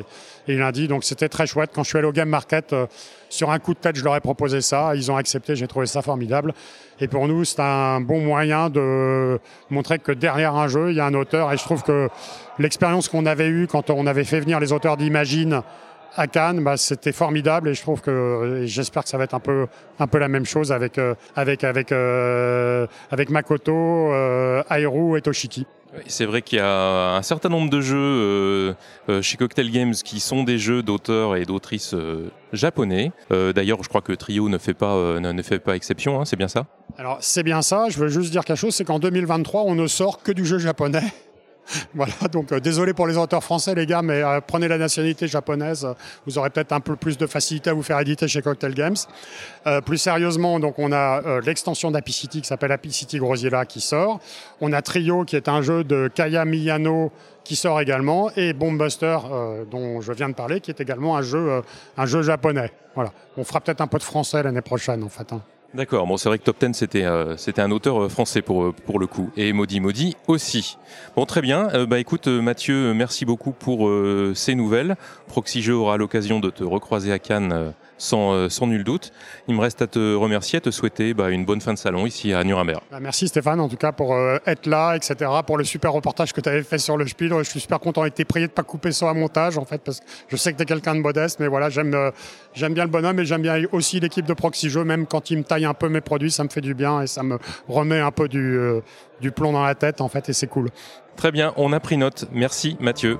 et, lundi. Donc, c'était très chouette. Quand je suis allé au Game Market, euh, sur un coup de tête, je leur ai proposé ça. Ils ont accepté. J'ai trouvé ça formidable. Et pour nous, c'est un bon moyen de montrer que derrière un jeu, il y a un auteur. Et je trouve que l'expérience qu'on avait eue quand on avait fait venir les auteurs d'Imagine à Cannes, bah, c'était formidable et je trouve que j'espère que ça va être un peu un peu la même chose avec euh, avec avec euh, avec Makoto, euh, Airu et Toshiki. C'est vrai qu'il y a un certain nombre de jeux chez Cocktail Games qui sont des jeux d'auteurs et d'autrices japonais. D'ailleurs, je crois que Trio ne fait pas ne fait pas exception. Hein, c'est bien ça? Alors c'est bien ça. Je veux juste dire quelque chose, c'est qu'en 2023, on ne sort que du jeu japonais. [LAUGHS] voilà, donc euh, désolé pour les auteurs français, les gars, mais euh, prenez la nationalité japonaise. Vous aurez peut-être un peu plus de facilité à vous faire éditer chez Cocktail Games. Euh, plus sérieusement, donc on a l'extension d'Happy City qui s'appelle Happy City Grosilla qui sort. On a Trio qui est un jeu de Kaya Miyano qui sort également et Bombbuster dont je viens de parler qui est également un jeu un jeu japonais. Voilà. On fera peut-être un peu de français l'année prochaine en fait. Hein. D'accord, bon c'est vrai que Top Ten c'était euh, un auteur euh, français pour euh, pour le coup et Maudit Maudit aussi. Bon très bien, bah écoute Mathieu, merci beaucoup pour ces nouvelles. Proxy aura l'occasion de te recroiser à Cannes sans, sans nul doute. Il me reste à te remercier, à te souhaiter bah, une bonne fin de salon ici à Nuremberg. Bah, merci Stéphane en tout cas pour être là, etc. Pour le super reportage que tu avais fait sur le Spiel. Je suis super content et t'es prié de pas couper ça à montage en fait parce que je sais que tu es quelqu'un de modeste, mais voilà j'aime j'aime bien le bonhomme et j'aime bien aussi l'équipe de Proxy Jeux, même quand il me taille un peu mes produits, ça me fait du bien et ça me remet un peu du, euh, du plomb dans la tête en fait et c'est cool. Très bien, on a pris note. Merci Mathieu.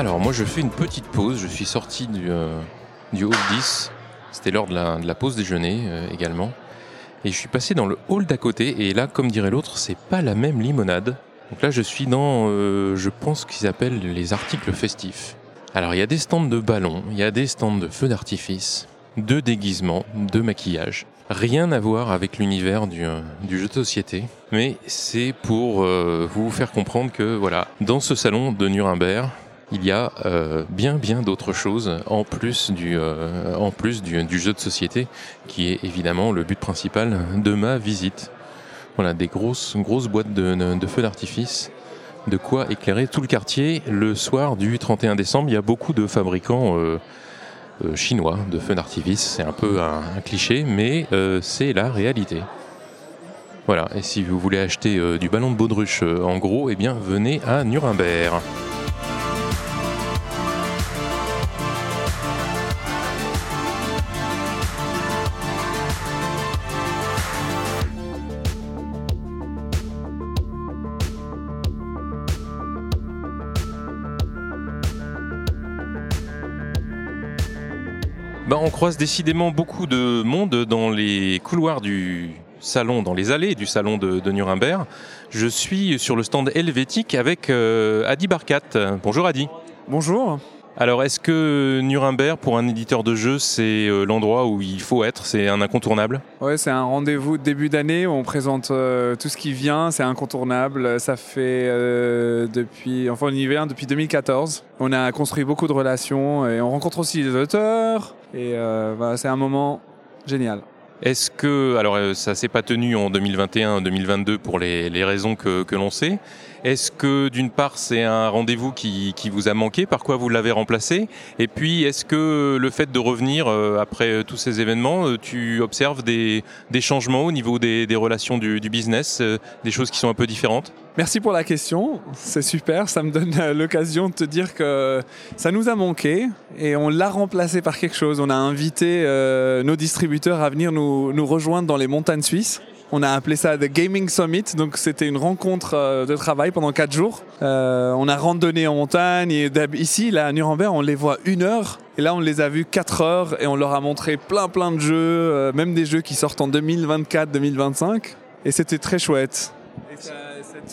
Alors moi je fais une petite pause, je suis sorti du, euh, hall 10, c'était l'heure de la, pause déjeuner euh, également, et je suis passé dans le hall d'à côté, et là comme dirait l'autre, c'est pas la même limonade. Donc là je suis dans, euh, je pense qu'ils appellent les articles festifs. Alors il y a des stands de ballons, il y a des stands de feux d'artifice, de déguisements, de maquillage. Rien à voir avec l'univers du, du, jeu de société, mais c'est pour vous faire comprendre que voilà, dans ce salon de Nuremberg, il y a euh, bien bien d'autres choses en plus du euh, en plus du, jeu de société qui est évidemment le but principal de ma visite. Voilà des grosses grosses boîtes de, feux d'artifice, de quoi éclairer tout le quartier le soir du 31 décembre. Il y a beaucoup de fabricants euh, chinois de feux d'artifice. C'est un peu un, cliché, mais c'est la réalité. Voilà, et si vous voulez acheter du ballon de baudruche en gros, eh bien venez à Nuremberg. On croise décidément beaucoup de monde dans les couloirs du salon, dans les allées du salon de, Nuremberg. Je suis sur le stand helvétique avec euh, Adi Barkat. Bonjour Adi. Bonjour. Alors, est-ce que Nuremberg, pour un éditeur de jeux, c'est euh, l'endroit où il faut être? C'est un incontournable? Ouais, c'est un rendez-vous de début d'année où on présente euh, tout ce qui vient. C'est incontournable. Ça fait euh, depuis, enfin, on y vient depuis 2014. On a construit beaucoup de relations et on rencontre aussi des auteurs. Et c'est un moment génial. Est-ce que, alors ça s'est pas tenu en 2021-2022 pour les, les, raisons que, que l'on sait, est-ce que d'une part c'est un rendez-vous qui, vous a manqué, par quoi vous l'avez remplacé? Et puis est-ce que le fait de revenir euh, après tous ces événements, euh, tu observes des, changements au niveau des, relations du, business, euh, des choses qui sont un peu différentes? Merci pour la question, c'est super, ça me donne l'occasion de te dire que ça nous a manqué et on l'a remplacé par quelque chose. On a invité euh, nos distributeurs à venir nous, nous rejoindre dans les montagnes suisses. On a appelé ça The Gaming Summit, donc c'était une rencontre euh, de travail pendant quatre jours. Euh, on a randonné en montagne et ici, là, à Nuremberg, on les voit une heure. Et là, on les a vus quatre heures et on leur a montré plein plein de jeux, euh, même des jeux qui sortent en 2024-2025. Et c'était très chouette.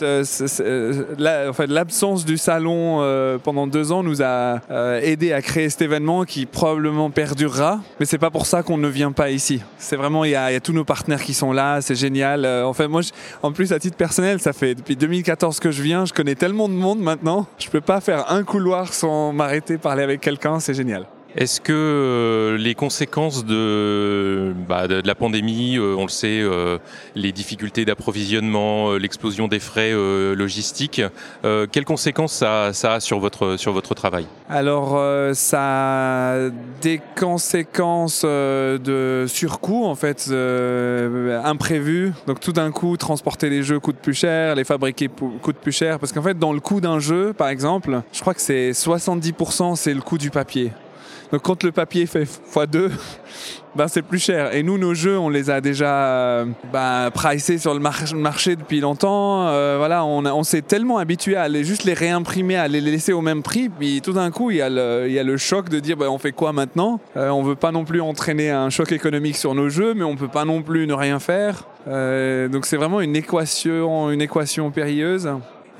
Euh, la, en fait, l'absence du salon euh, pendant deux ans nous a euh, aidé à créer cet événement qui probablement perdurera. Mais c'est pas pour ça qu'on ne vient pas ici. C'est vraiment il y, y a tous nos partenaires qui sont là, c'est génial. en fait, moi, je, en plus à titre personnel, ça fait depuis 2014 que je viens. Je connais tellement de monde maintenant. Je peux pas faire un couloir sans m'arrêter parler avec quelqu'un. C'est génial. Est-ce que euh, les conséquences de, bah, la pandémie, euh, on le sait, euh, les difficultés d'approvisionnement, l'explosion des frais logistiques, quelles conséquences ça, a sur votre, sur votre travail? Alors, ça a des conséquences de surcoût, en fait, imprévues. Donc, tout d'un coup, transporter les jeux coûte plus cher, les fabriquer coûte plus cher. Parce qu'en fait, dans le coût d'un jeu, par exemple, je crois que c'est 70%, c'est le coût du papier. Donc quand le papier fait x2, [LAUGHS] ben c'est plus cher. Et nous, nos jeux, on les a déjà ben, pricés sur le marché depuis longtemps. Euh, voilà, on, on s'est tellement habitué à les, juste les réimprimer, à les laisser au même prix. Puis tout d'un coup, il y, a le, il y a le choc de dire ben, on fait quoi maintenant? Euh, On veut pas non plus entraîner un choc économique sur nos jeux, mais on peut pas non plus ne rien faire. Euh, donc c'est vraiment une équation, une équation périlleuse.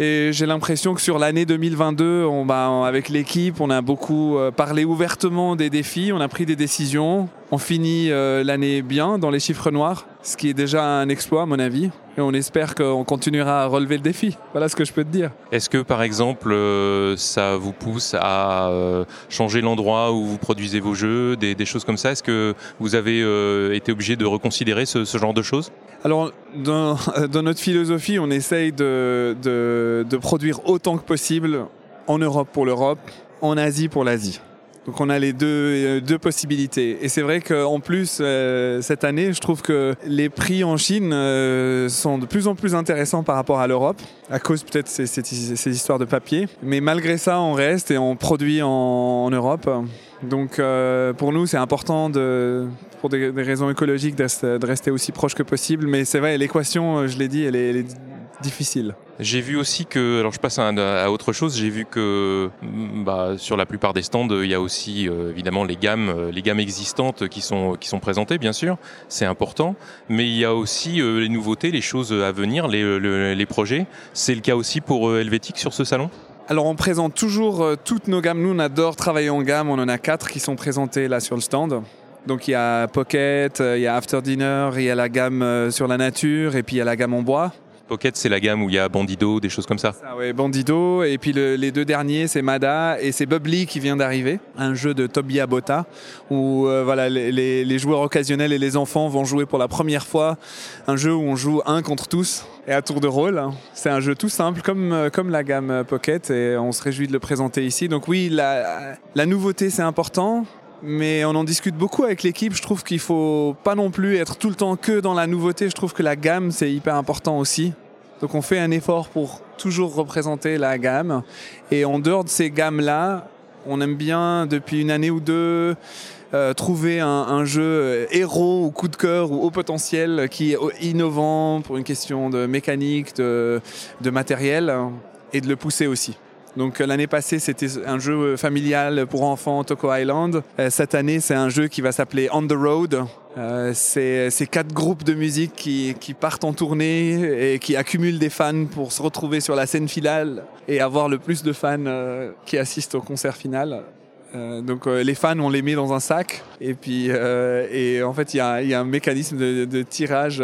Et j'ai l'impression que sur l'année 2022, on, bah, avec l'équipe, on a beaucoup euh, parlé ouvertement des défis, on a pris des décisions. On finit euh, l'année bien dans les chiffres noirs, ce qui est déjà un exploit à mon avis. Et on espère qu'on continuera à relever le défi. Voilà ce que je peux te dire. Est-ce que par exemple, euh, ça vous pousse à changer l'endroit où vous produisez vos jeux, des, des choses comme ça? Est-ce que vous avez été obligé de reconsidérer ce, ce genre de choses? Alors, dans, [LAUGHS] dans, notre philosophie, on essaye de, de, de, produire autant que possible en Europe pour l'Europe, en Asie pour l'Asie. Donc on a les deux, euh, deux possibilités. Et c'est vrai qu'en plus, euh, cette année, je trouve que les prix en Chine euh, sont de plus en plus intéressants par rapport à l'Europe, à cause peut-être ces, ces, histoires de papier. Mais malgré ça, on reste et on produit en, Europe. Donc pour nous, c'est important pour des, raisons écologiques de, rester aussi proche que possible. Mais c'est vrai, l'équation, je l'ai dit, elle est difficile. J'ai vu aussi que, alors je passe à, à autre chose, j'ai vu que bah, sur la plupart des stands, il y a aussi euh, évidemment les gammes, euh, les gammes existantes qui sont, qui sont présentées, bien sûr, c'est important, mais il y a aussi euh, les nouveautés, les choses à venir, les, les, les projets. C'est le cas aussi pour Helvétique sur ce salon? Alors on présente toujours euh, toutes nos gammes. Nous on adore travailler en gamme. On en a quatre qui sont présentées là sur le stand. Donc il y a Pocket, il y a After Dinner, il y a la gamme sur la nature et puis il y a la gamme en bois. Pocket, c'est la gamme où il y a Bandido, des choses comme ça. Ah ouais, Bandido. Et puis le, les deux derniers, c'est Mada et c'est Bubbly qui vient d'arriver, un jeu de Toby Abota où euh, voilà les, joueurs occasionnels et les enfants vont jouer pour la première fois un jeu où on joue un contre tous et à tour de rôle. C'est un jeu tout simple comme euh, comme la gamme Pocket et on se réjouit de le présenter ici. Donc oui, la nouveauté c'est important mais on en discute beaucoup avec l'équipe. Je trouve qu'il faut pas non plus être tout le temps que dans la nouveauté. Je trouve que la gamme c'est hyper important aussi. Donc on fait un effort pour toujours représenter la gamme. Et en dehors de ces gammes-là, on aime bien depuis une année ou deux euh, trouver un, jeu héros ou coup de cœur ou haut potentiel qui est innovant pour une question de mécanique, de matériel et de le pousser aussi. Donc l'année passée, c'était un jeu familial pour enfants, Toko Island. cette année, c'est un jeu qui va s'appeler On the Road. c'est quatre groupes de musique qui, qui, partent en tournée et qui accumulent des fans pour se retrouver sur la scène finale et avoir le plus de fans qui assistent au concert final. Euh, donc euh, les fans, on les met dans un sac. Et puis euh, et en fait il y a, un mécanisme de, tirage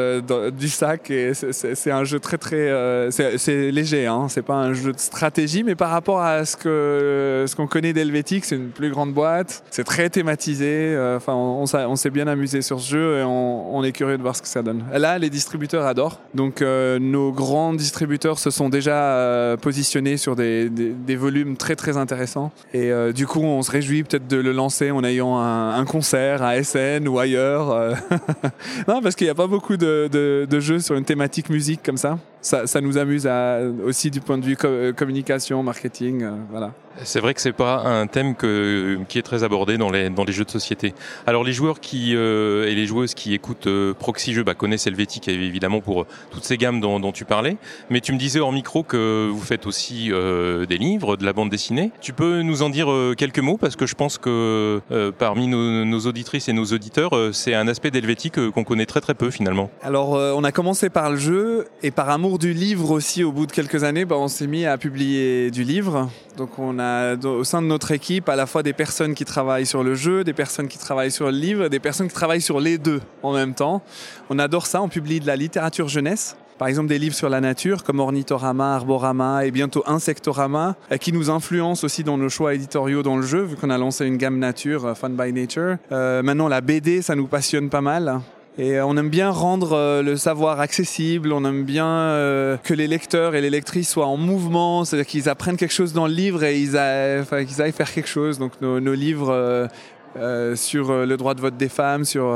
du sac. Et c'est un jeu très très c'est léger, hein, c'est pas un jeu de stratégie, mais par rapport à ce que ce qu'on connaît d'Helvétique, c'est une plus grande boîte, c'est très thématisé. Enfin on, s'est bien amusé sur ce jeu et on, on, est curieux de voir ce que ça donne. Là les distributeurs adorent, donc nos grands distributeurs se sont déjà positionnés sur des, des, des, volumes très très intéressants. Et du coup on se réjouis peut-être de le lancer en ayant un, concert à SN ou ailleurs. Euh. [LAUGHS] non, parce qu'il n'y a pas beaucoup de, de, jeux sur une thématique musique comme ça. Ça, ça nous amuse à, aussi du point de vue communication, marketing. Euh, voilà. C'est vrai que c'est pas un thème que, qui est très abordé dans les, dans les jeux de société. Alors les joueurs qui euh, et les joueuses qui écoutent euh, Proxy Jeux bah, connaissent Helvetic évidemment pour toutes ces gammes dont, dont, tu parlais. Mais tu me disais hors micro que vous faites aussi des livres, de la bande dessinée. Tu peux nous en dire quelques mots? Parce que je pense que parmi nos, nos, auditrices et nos auditeurs, c'est un aspect d'Helvetic qu'on connaît très très peu finalement. Alors on a commencé par le jeu et par amour du livre aussi. Au bout de quelques années, bah, on s'est mis à publier du livre. Donc on a au sein de notre équipe à la fois des personnes qui travaillent sur le jeu, des personnes qui travaillent sur le livre, des personnes qui travaillent sur les deux en même temps. On adore ça, on publie de la littérature jeunesse. Par exemple des livres sur la nature comme Ornithorama, Arborama et bientôt Insectorama euh, qui nous influencent aussi dans nos choix éditoriaux dans le jeu vu qu'on a lancé une gamme nature, euh, Fun by Nature. Euh, maintenant la BD ça nous passionne pas mal. Et euh, on aime bien rendre euh, le savoir accessible, on aime bien euh, que les lecteurs et les lectrices soient en mouvement, c'est-à-dire qu'ils apprennent quelque chose dans le livre et ils aillent, qu'ils aillent faire quelque chose. Donc nos, livres sur le droit de vote des femmes, sur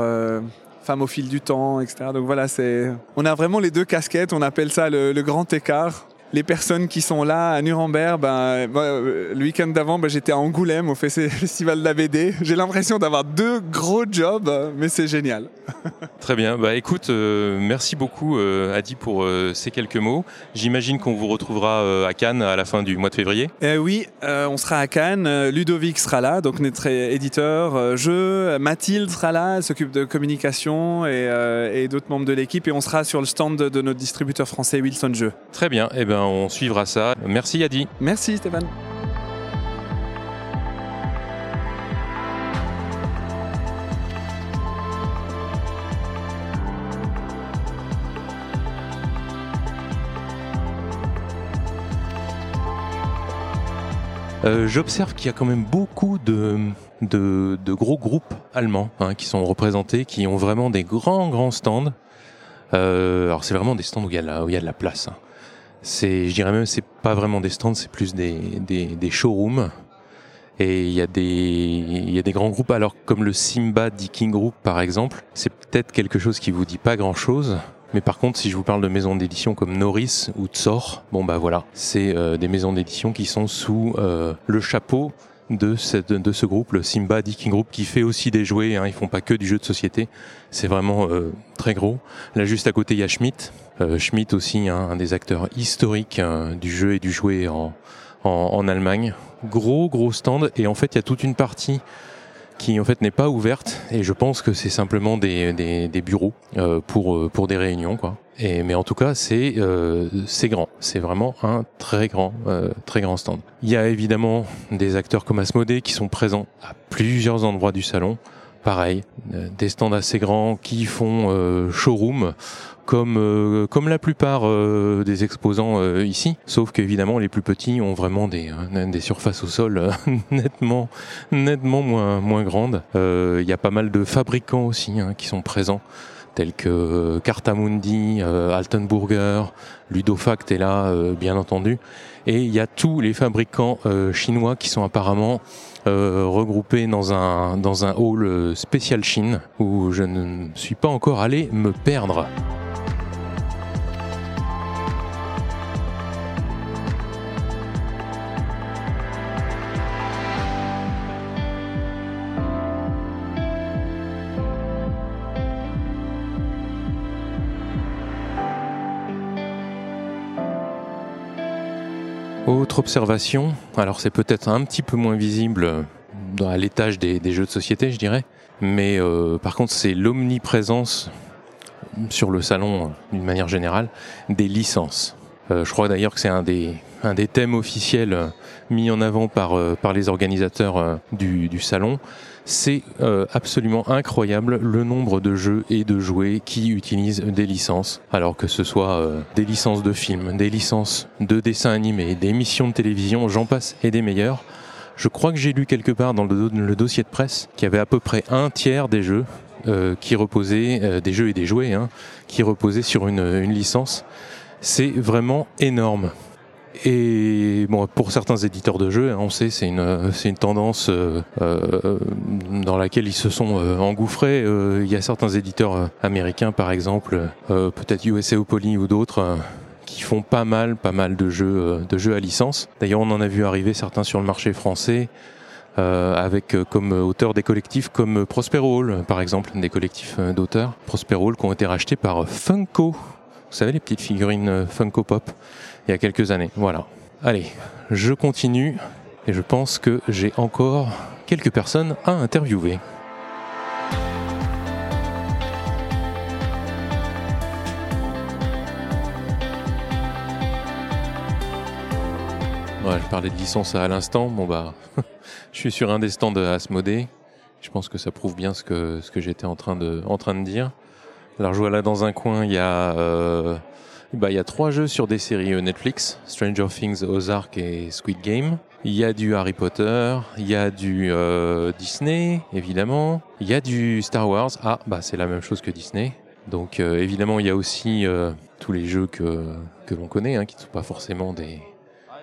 femmes au fil du temps, etc. Donc voilà, c'est, on a vraiment les deux casquettes, on appelle ça le grand écart les personnes qui sont là à Nuremberg, ben, le week-end d'avant, ben, j'étais à Angoulême au [LAUGHS] festival de la BD. J'ai l'impression d'avoir deux gros jobs, mais c'est génial. [LAUGHS] Très bien. Bah écoute, euh, merci beaucoup euh, Adi pour euh, ces quelques mots. J'imagine qu'on vous retrouvera à Cannes à la fin du mois de février. Eh oui, on sera à Cannes. Ludovic sera là, donc notre éditeur jeu. Mathilde sera là, elle s'occupe de communication et, d'autres membres de l'équipe. Et on sera sur le stand de, notre distributeur français Wilson Jeux. Très bien. Eh ben, on suivra ça. Merci Yadi. Merci Stéphane. Euh, j'observe qu'il y a quand même beaucoup de, de, gros groupes allemands hein, qui sont représentés, qui ont vraiment des grands grands stands. Euh, alors c'est vraiment des stands où il y a, la, où il y a de la place. Hein c'est, je dirais même, c'est pas vraiment des stands, c'est plus des, des, des showrooms. Et il y a des, il y a des grands groupes, alors comme le Simba King Group par exemple, c'est peut-être quelque chose qui vous dit pas grand chose. Mais par contre, si je vous parle de maisons d'édition comme Norris ou Tsor, bon bah voilà, c'est euh, des maisons d'édition qui sont sous euh, le chapeau de, cette, de ce groupe, le Simba King Group, qui fait aussi des jouets. Hein, ils font pas que du jeu de société. C'est vraiment euh, très gros. Là, juste à côté, il y a Schmidt. Euh, Schmidt aussi, hein, un des acteurs historiques euh, du jeu et du jouet en, en, en, Allemagne. Gros, gros stand. Et en fait, il y a toute une partie qui en fait n'est pas ouverte. Et je pense que c'est simplement des, des, des bureaux euh, pour, pour des réunions, quoi. Et, mais en tout cas, c'est c'est grand. C'est vraiment un très grand, très grand stand. Il y a évidemment des acteurs comme Asmodée qui sont présents à plusieurs endroits du salon pareil, des stands assez grands qui font showroom comme euh, comme la plupart euh, des exposants euh, ici, sauf qu'évidemment les plus petits ont vraiment des des surfaces au sol [LAUGHS] nettement nettement moins moins grandes. Il y a pas mal de fabricants aussi hein, qui sont présents tels que Cartamundi, Altenburger, Ludofact est là, bien entendu. Et il y a tous les fabricants chinois qui sont apparemment regroupés dans un, dans un hall spécial Chine où je ne suis pas encore allé me perdre. Autre observation, alors c'est peut-être un petit peu moins visible à l'étage des, jeux de société, je dirais, mais par contre c'est l'omniprésence sur le salon d'une manière générale des licences. je crois d'ailleurs que c'est un des, un des thèmes officiels mis en avant par, par les organisateurs du salon, c'est euh, absolument incroyable le nombre de jeux et de jouets qui utilisent des licences. Alors que ce soit euh, des licences de films, des licences de dessins animés, des émissions de télévision, j'en passe et des meilleurs. Je crois que j'ai lu quelque part dans le, dossier de presse qu'il y avait à peu près un tiers des jeux euh, qui reposaient, des jeux et des jouets, hein, qui reposaient sur une licence. C'est vraiment énorme. Et bon, pour certains éditeurs de jeux, hein, on sait, c'est une, c'est une tendance euh, euh, dans laquelle ils se sont euh, engouffrés. il y a certains éditeurs américains, par exemple, peut-être USA Poly ou d'autres, qui font pas mal, pas mal de jeux, de jeux à licence. D'ailleurs, on en a vu arriver certains sur le marché français. avec comme auteurs des collectifs comme Prospero Hall, par exemple, des collectifs d'auteurs Prospero Hall qui ont été rachetés par Funko. Vous savez, les petites figurines Funko Pop il y a quelques années. Voilà. Allez, je continue et je pense que j'ai encore quelques personnes à interviewer. Je parlais de licence à l'instant. Bon bah, [LAUGHS] je suis sur un des stands de Asmodée. Je pense que ça prouve bien ce que, ce que j'étais en, train de, en train de dire. Alors je vois là dans un coin, il y a euh, bah, il y a trois jeux sur des séries euh, Netflix, Stranger Things, Ozark et Squid Game. Il y a du Harry Potter, il y a du euh, Disney, évidemment. Il y a du Star Wars. Ah, bah c'est la même chose que Disney. Donc euh, évidemment, il y a aussi tous les jeux que, l'on connaît, hein, qui ne sont pas forcément des,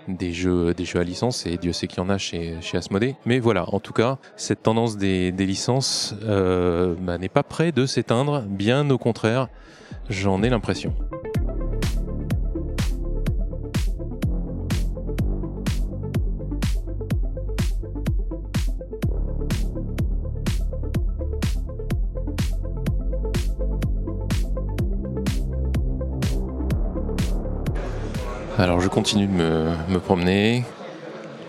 des jeux, des jeux à licence, et Dieu sait qu'il y en a chez, chez. Mais voilà, en tout cas, cette tendance des, des licences bah, n'est pas près de s'éteindre, bien au contraire, j'en ai l'impression. Alors je continue de me, promener.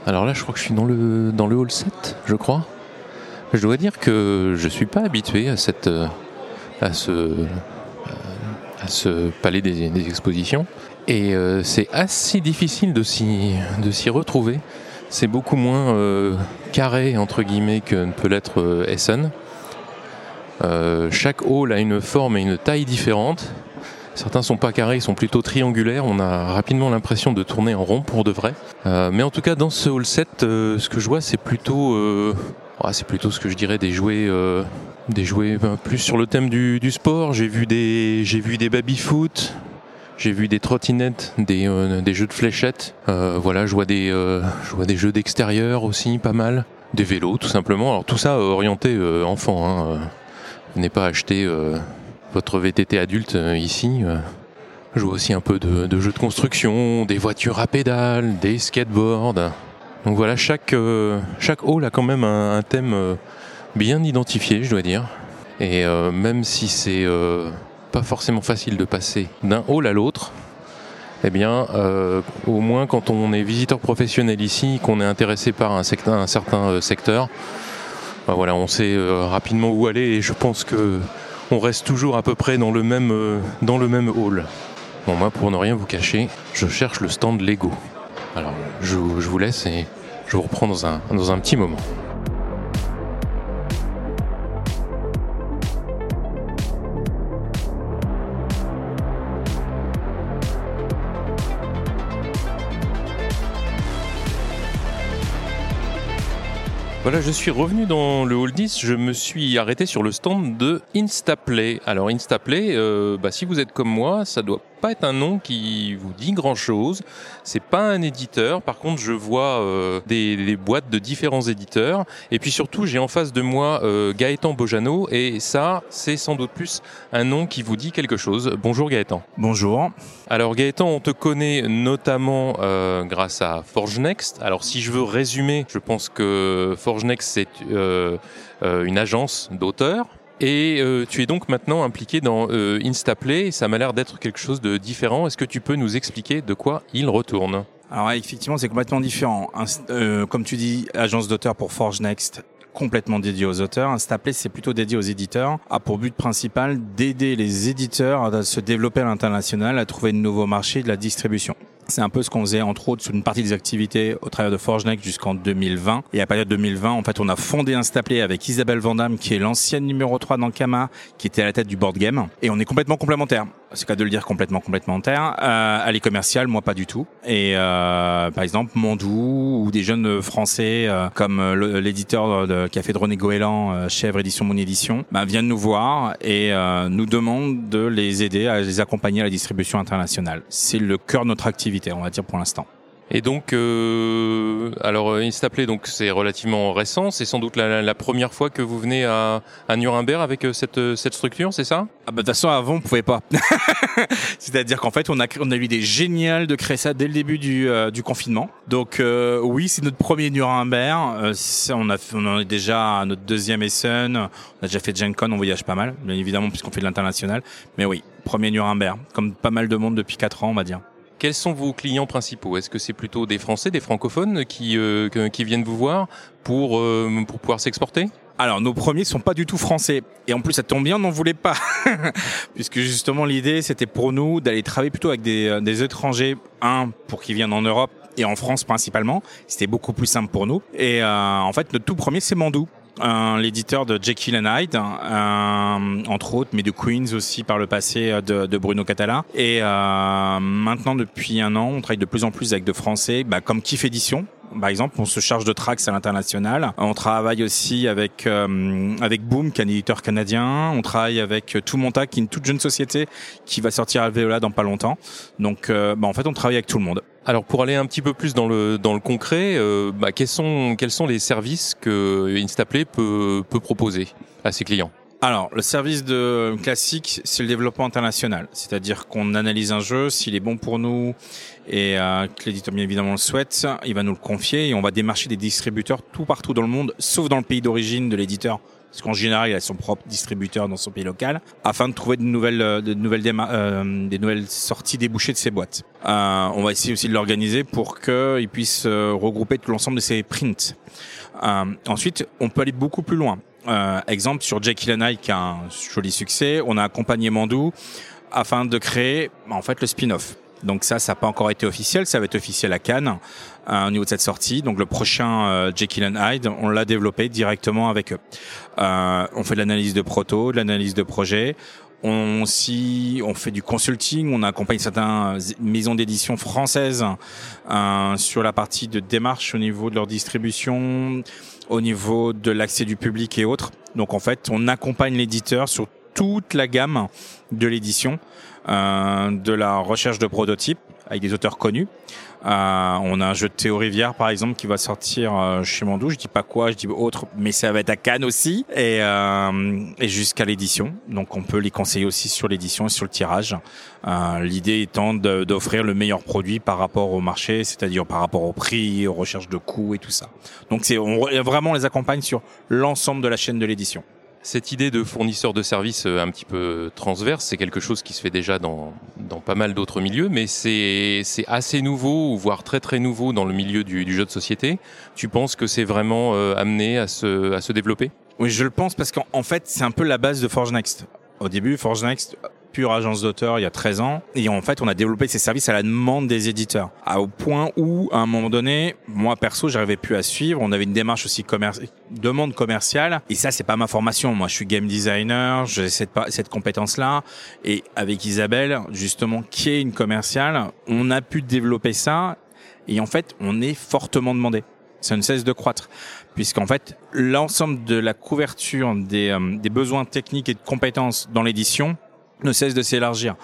Alors là, je crois que je suis dans le, hall 7, je crois. Je dois dire que je ne suis pas habitué à, cette, à, ce, palais des, expositions. Et euh, c'est assez difficile de s'y, retrouver. C'est beaucoup moins euh, carré, entre guillemets, que ne peut l'être euh, Essen. chaque hall a une forme et une taille différente. Certains sont pas carrés, ils sont plutôt triangulaires. On a rapidement l'impression de tourner en rond pour de vrai. Euh, mais en tout cas, dans ce hall 7, euh, ce que je vois, c'est plutôt, euh, c'est plutôt ce que je dirais des jouets, des jouets plus sur le thème du, sport. J'ai vu des, j'ai vu des baby foot. J'ai vu des trottinettes, des, des jeux de fléchettes. voilà, je vois des, je vois des jeux d'extérieur aussi, pas mal. Des vélos, tout simplement. Alors tout ça orienté enfant. Hein. Venez pas acheter votre VTT adulte euh, ici. Euh, joue aussi un peu de, jeux de construction, des voitures à pédales, des skateboards. Donc voilà, chaque, euh, chaque hall a quand même un, thème bien identifié, je dois dire. Et même si c'est pas forcément facile de passer d'un hall à l'autre, eh bien, au moins quand on est visiteur professionnel ici, qu'on est intéressé par un, un certain secteur, bah voilà, on sait rapidement où aller et je pense que on reste toujours à peu près dans le même, euh, dans le même hall. Bon, moi, pour ne rien vous cacher, je cherche le stand Lego. Alors, je, vous laisse et je vous reprends dans un petit moment. Voilà, je suis revenu dans le hall 10, je me suis arrêté sur le stand de Instaplay. Alors Instaplay, euh, bah, si vous êtes comme moi, ça doit pas être un nom qui vous dit grand chose. C'est pas un éditeur. Par contre, je vois euh, des, boîtes de différents éditeurs. Et puis surtout, j'ai en face de moi euh, Gaëtan Bojano. Et ça, c'est sans doute plus un nom qui vous dit quelque chose. Bonjour Gaëtan. Bonjour. Alors Gaëtan, on te connaît notamment euh, grâce à Forge Next. Alors si je veux résumer, je pense que Forge Next, c'est une agence d'auteurs et euh, tu es donc maintenant impliqué dans euh, Instaplay. Ça m'a l'air d'être quelque chose de différent. Est-ce que tu peux nous expliquer de quoi il retourne? Alors effectivement, c'est complètement différent. Euh, comme tu dis, agence d'auteur pour Forge Next, complètement dédié aux auteurs. Instaplay, c'est plutôt dédié aux éditeurs, a pour but principal d'aider les éditeurs à se développer à l'international, à trouver de nouveaux marchés de la distribution. C'est un peu ce qu'on faisait entre autres sur une partie des activités au travers de ForgeNext jusqu'en 2020. Et à partir de 2020, en fait, on a fondé Instaplay avec Isabelle Vandamme, qui est l'ancienne numéro 3 dans Kama, qui était à la tête du board game. Et on est complètement complémentaires. C'est cas de le dire complètement complémentaire. Euh, elle est commerciale, moi pas du tout. Et euh, par exemple, Mondou ou des jeunes français euh, comme euh, l'éditeur qui a fait René Goéland, euh, Chèvre Édition Mon Édition, bah, viennent nous voir et nous demandent de les aider à les accompagner à la distribution internationale. C'est le cœur de notre activité on va dire pour l'instant. Et donc, euh, alors euh, Instaplay, donc c'est relativement récent. C'est sans doute la, première fois que vous venez à, Nuremberg avec euh, cette, cette structure, c'est ça? Ah bah, De toute façon, avant, on pouvait pas. [LAUGHS] C'est-à-dire qu'en fait, on a, on a eu des géniales de créer ça dès le début du, du confinement. Donc oui, c'est notre premier Nuremberg. on, a, on en est déjà à notre deuxième Essen. On a déjà fait Gen Con, on voyage pas mal, bien évidemment, puisqu'on fait de l'international. Mais oui, premier Nuremberg, comme pas mal de monde depuis 4 ans, on va dire. Quels sont vos clients principaux? Est-ce que c'est plutôt des Français, des francophones qui, euh, qui viennent vous voir pour, euh, pour pouvoir s'exporter? Alors nos premiers sont pas du tout français. Et en plus ça tombe bien, on n'en voulait pas. [LAUGHS] Puisque justement l'idée c'était pour nous d'aller travailler plutôt avec des, euh, des étrangers, un pour qu'ils viennent en Europe et en France principalement, c'était beaucoup plus simple pour nous. Et en fait notre tout premier c'est Mandou l'éditeur de Jekyll and Hyde, entre autres, mais de Queens aussi par le passé euh, de, de Bruno Catala. Et euh, maintenant, depuis un an, on travaille de plus en plus avec de Français, bah, comme Kif Édition, par exemple, on se charge de tracks à l'international. On travaille aussi avec euh, avec Boom, qui est un éditeur canadien. On travaille avec Tout Monta, qui est une toute jeune société qui va sortir à Veola dans pas longtemps. Donc, euh, bah, en fait, on travaille avec tout le monde. Alors pour aller un petit peu plus dans le dans le concret, euh, bah, quels sont quels sont les services que Instaplay peut peut proposer à ses clients? Alors, le service de classique, c'est le développement international. C'est-à-dire qu'on analyse un jeu, s'il est bon pour nous et euh, que l'éditeur bien évidemment le souhaite, il va nous le confier et on va démarcher des distributeurs tout partout dans le monde, sauf dans le pays d'origine de l'éditeur parce qu'en général, il a son propre distributeur dans son pays local, afin de trouver de nouvelles, euh, de nouvelles, euh, des nouvelles sorties débouchées de ses boîtes. Euh, on va essayer aussi de l'organiser pour qu'il puisse regrouper tout l'ensemble de ses prints. Ensuite, on peut aller beaucoup plus loin. exemple, sur Jackie Lanai, qui a un joli succès, on a accompagné Mandou afin de créer en fait le spin-off. Donc ça, ça n'a pas encore été officiel, ça va être officiel à Cannes euh, au niveau de cette sortie. Donc le prochain euh, Jekyll and Hyde, on l'a développé directement avec eux. Euh, on fait de l'analyse de proto, de l'analyse de projet. On aussi, on fait du consulting, on accompagne certaines maisons d'édition françaises euh, sur la partie de démarche au niveau de leur distribution, au niveau de l'accès du public et autres. Donc en fait, on accompagne l'éditeur sur toute la gamme de l'édition, de la recherche de prototypes avec des auteurs connus. Euh, on a un jeu de Théo Rivière par exemple qui va sortir euh, chez Mandou. Je dis pas quoi, je dis autre, mais ça va être à Cannes aussi et, euh, et jusqu'à l'édition. Donc on peut les conseiller aussi sur l'édition et sur le tirage. Euh, L'idée étant d'offrir le meilleur produit par rapport au marché, c'est-à-dire par rapport au prix, aux recherches de coûts et tout ça. Donc c'est on vraiment les accompagne sur l'ensemble de la chaîne de l'édition. Cette idée de fournisseur de services euh, un petit peu transverse, c'est quelque chose qui se fait déjà dans, dans pas mal d'autres milieux, mais c'est assez nouveau, voire très très nouveau dans le milieu du, du jeu de société. Tu penses que c'est vraiment euh, amené à se, à se développer? Oui, je le pense parce qu'en fait, c'est un peu la base de Forge Next. Au début, Forge Next agence d'auteur il y a 13 ans. Et en fait, on a développé ces services à la demande des éditeurs. À, au point où, à un moment donné, moi perso, j'arrivais plus à suivre. On avait une démarche aussi commerciale, demande commerciale. Et ça, c'est pas ma formation. Moi, je suis game designer. J'ai cette, cette compétence-là. Et avec Isabelle, justement, qui est une commerciale, on a pu développer ça. Et en fait, on est fortement demandé. Ça ne cesse de croître puisqu'en fait l'ensemble de la couverture des, euh, des, besoins techniques et de compétences dans l'édition ne cesse de s'élargir.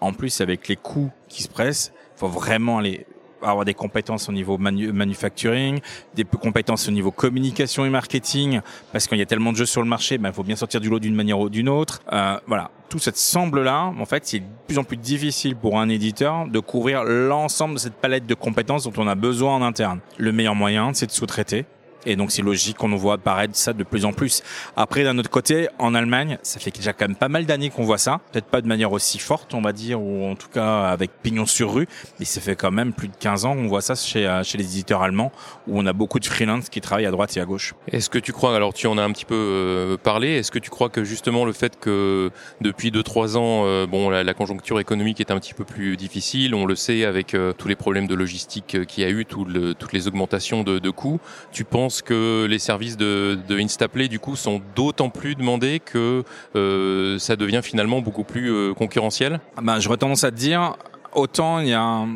En plus, avec les coûts qui se pressent, faut vraiment aller avoir des compétences au niveau manufacturing, des compétences au niveau communication et marketing, parce qu'il y a tellement de jeux sur le marché, ben, il faut bien sortir du lot d'une manière ou d'une autre. Euh, voilà, tout cette semble-là, en fait, c'est de plus en plus difficile pour un éditeur de couvrir l'ensemble de cette palette de compétences dont on a besoin en interne. Le meilleur moyen, c'est de sous-traiter Et donc c'est logique qu'on voit apparaître ça de plus en plus. Après, d'un autre côté, en Allemagne, ça fait déjà quand même pas mal d'années qu'on voit ça. Peut-être pas de manière aussi forte, on va dire, ou en tout cas avec pignon sur rue, mais ça fait quand même plus de 15 ans qu'on voit ça chez, euh, chez les éditeurs allemands, où on a beaucoup de freelance qui travaillent à droite et à gauche. Est-ce que tu crois, alors tu en as un petit peu euh, parlé, est-ce que tu crois que justement le fait que depuis 2-3 ans, euh, bon, la, conjoncture économique est un petit peu plus difficile, on le sait avec tous les problèmes de logistique qu'il y a eu, toutes les augmentations de, de coûts, tu penses que les services de, de Instaplay du coup sont d'autant plus demandés que euh, ça devient finalement beaucoup plus euh, concurrentiel ben, J'aurais tendance à te dire, autant il y a,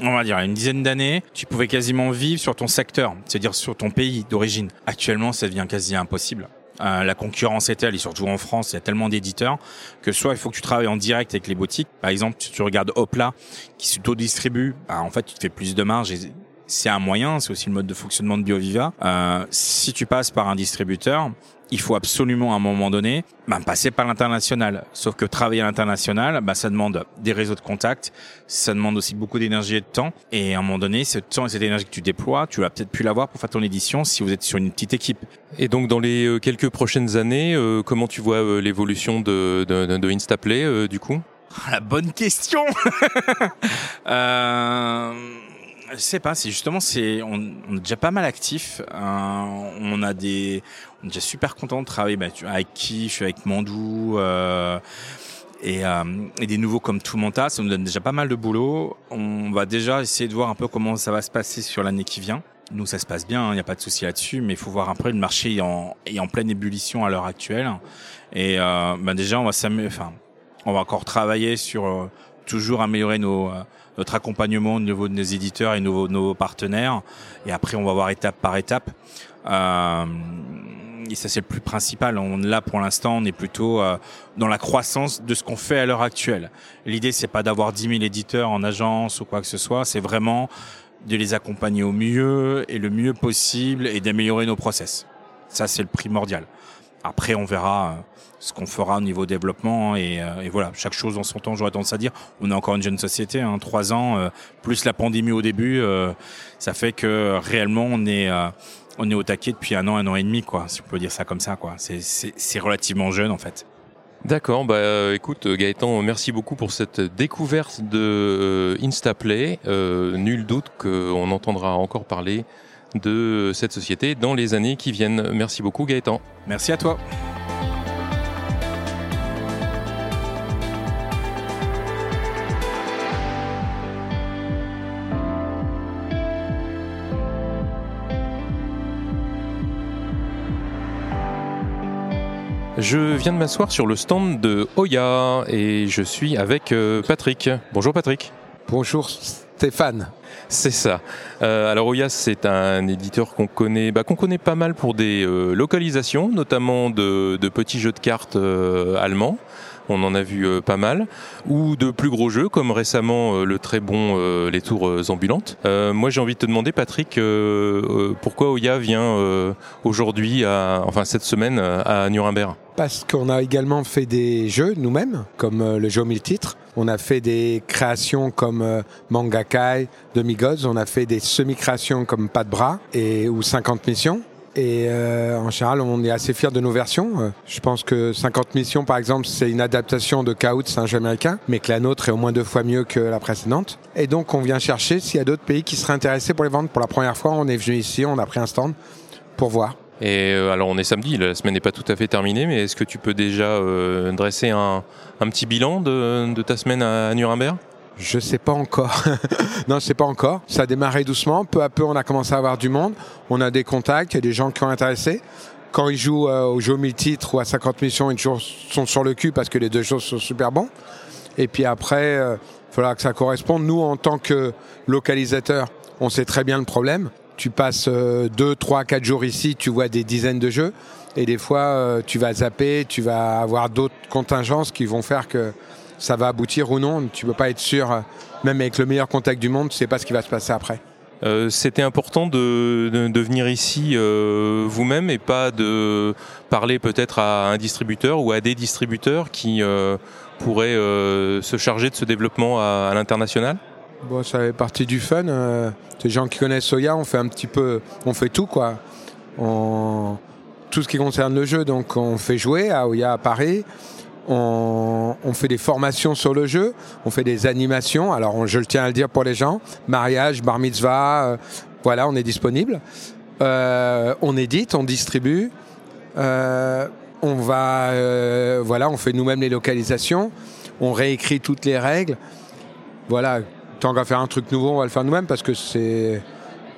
on va dire, une dizaine d'années, tu pouvais quasiment vivre sur ton secteur, c'est-à-dire sur ton pays d'origine. Actuellement, ça devient quasi impossible. Euh, la concurrence est telle, et surtout en France, il y a tellement d'éditeurs que soit il faut que tu travailles en direct avec les boutiques. Par exemple, tu regardes Hopla qui s'auto-distribue, ben, en fait, tu te fais plus de marge c'est un moyen, c'est aussi le mode de fonctionnement de BioViva. Euh, si tu passes par un distributeur, il faut absolument à un moment donné ben, passer par l'international. Sauf que travailler à l'international, ben, ça demande des réseaux de contacts, ça demande aussi beaucoup d'énergie et de temps. Et à un moment donné, ce temps et cette énergie que tu déploies, tu vas peut-être plus l'avoir pour faire ton édition si vous êtes sur une petite équipe. Et donc dans les euh, quelques prochaines années, euh, comment tu vois euh, l'évolution de, de, de Instaplay du coup? Ah, La bonne question [LAUGHS] euh je sais pas, c'est justement, c'est, on, est déjà pas mal actif. Euh, on a des, on est déjà super content de travailler bah, avec qui, je suis avec Mandou. Euh, et, euh, et, des nouveaux comme tout Manta, ça nous donne déjà pas mal de boulot. On va déjà essayer de voir un peu comment ça va se passer sur l'année qui vient. Nous, ça se passe bien, il hein, n'y a pas de souci là-dessus, mais il faut voir un peu le marché est en, est en pleine ébullition à l'heure actuelle. Et euh, bah déjà, on va enfin, on va encore travailler sur euh, toujours améliorer nos notre accompagnement au niveau de nos éditeurs et nos, nos partenaires. Et après, on va voir étape par étape. Euh, et ça, c'est le plus principal. On, là, pour l'instant, on est plutôt euh, dans la croissance de ce qu'on fait à l'heure actuelle. L'idée, c'est pas d'avoir 10 000 éditeurs en agence ou quoi que ce soit. C'est vraiment de les accompagner au mieux et le mieux possible et d'améliorer nos process. Ça, c'est le primordial. Après, on verra euh, ce qu'on fera au niveau développement et, euh, et, voilà, chaque chose en son temps. J'aurais tendance à dire, on est encore une jeune société, hein, trois ans euh, plus la pandémie au début, ça fait que réellement on est on est au taquet depuis un an, un an et demi, quoi, si on peut dire ça comme ça, quoi. C'est relativement jeune en fait. D'accord, bah écoute Gaëtan, merci beaucoup pour cette découverte de Instaplay. nul doute qu'on entendra encore parler de cette société dans les années qui viennent. Merci beaucoup Gaëtan. Merci à toi. Je viens de m'asseoir sur le stand de Oya et je suis avec euh, Patrick. Bonjour Patrick. Bonjour Stéphane. C'est ça. Euh, alors Oyas, c'est un éditeur qu'on connaît, bah, qu'on connaît pas mal pour des euh, localisations, notamment de, petits jeux de cartes euh, allemands. On en a vu pas mal, ou de plus gros jeux comme récemment le très bon Les Tours ambulantes. moi, j'ai envie de te demander, Patrick, pourquoi Oya vient aujourd'hui, enfin cette semaine, à Nuremberg? Parce qu'on a également fait des jeux nous-mêmes, comme le jeu 1000 titres on a fait des créations comme euh, Mangakai, Demi-Gods. On a fait des semi-créations comme Pas de bras ou 50 missions. Et euh, en général, on est assez fiers de nos versions. Euh, je pense que 50 missions, par exemple, c'est une adaptation de Chaos, c'est un jeu américain, mais que la nôtre est au moins deux fois mieux que la précédente. Et donc, on vient chercher s'il y a d'autres pays qui seraient intéressés pour les vendre. Pour la première fois, on est venu ici, on a pris un stand pour voir. Et euh, alors on est samedi, la semaine n'est pas tout à fait terminée, mais est-ce que tu peux déjà dresser un, petit bilan de, ta semaine à, Nuremberg? Je sais pas encore. [LAUGHS] non, je sais pas encore. Ça a démarré doucement. Peu à peu, on a commencé à avoir du monde. On a des contacts, il y a des gens qui sont intéressés. Quand ils jouent euh, au jeu 1000 titres ou à 50 missions, ils sont sur le cul parce que les deux choses sont super bons. Et puis après, il faudra que ça corresponde. Nous, en tant que localisateurs, on sait très bien le problème tu passes 2, 3, 4 jours ici, tu vois des dizaines de jeux. Et des fois, euh, tu vas zapper, tu vas avoir d'autres contingences qui vont faire que ça va aboutir ou non. Tu ne peux pas être sûr, euh, même avec le meilleur contact du monde, tu ne sais pas ce qui va se passer après. Euh, c'était important de, de, venir ici vous-même et pas de parler peut-être à un distributeur ou à des distributeurs qui pourraient se charger de ce développement à l'international Bon, ça fait partie du fun. Euh, les gens qui connaissent Soya, on fait un petit peu, on fait tout quoi. tout ce qui concerne le jeu. Donc on fait jouer à Oya à Paris. On, fait des formations sur le jeu, on fait des animations. Alors, je le tiens à le dire pour les gens mariage, bar mitzvah, euh, voilà, on est disponible. Euh, on édite, on distribue. Euh, on va, voilà, on fait nous-mêmes les localisations. On réécrit toutes les règles. Voilà, tant qu'à faire un truc nouveau, on va le faire nous-mêmes parce que c'est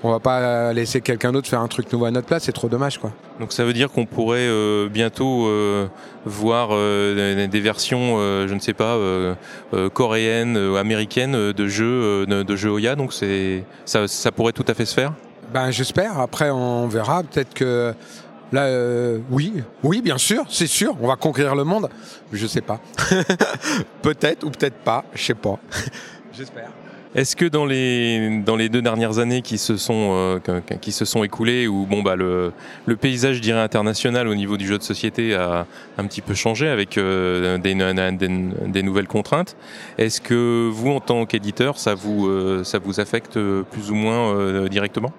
on va pas laisser quelqu'un d'autre faire un truc nouveau à notre place, c'est trop dommage quoi. Donc ça veut dire qu'on pourrait euh, bientôt euh, voir euh, des versions, je ne sais pas, coréennes, américaines de jeux, de jeux Oya. Donc c'est ça, ça pourrait tout à fait se faire. Ben j'espère. Après on verra. Peut-être que là, oui, oui, bien sûr, c'est sûr. On va conquérir le monde. Je sais pas. [LAUGHS] peut-être ou peut-être pas. Je sais pas. [LAUGHS] j'espère. Est-ce que dans les, dans les deux dernières années qui se sont, euh, qui se sont écoulées, où bon, bah, le, le paysage je dirais, international au niveau du jeu de société a un petit peu changé avec euh, des, nouvelles contraintes, est-ce que vous, en tant qu'éditeur, ça, vous euh, ça vous affecte plus ou moins directement?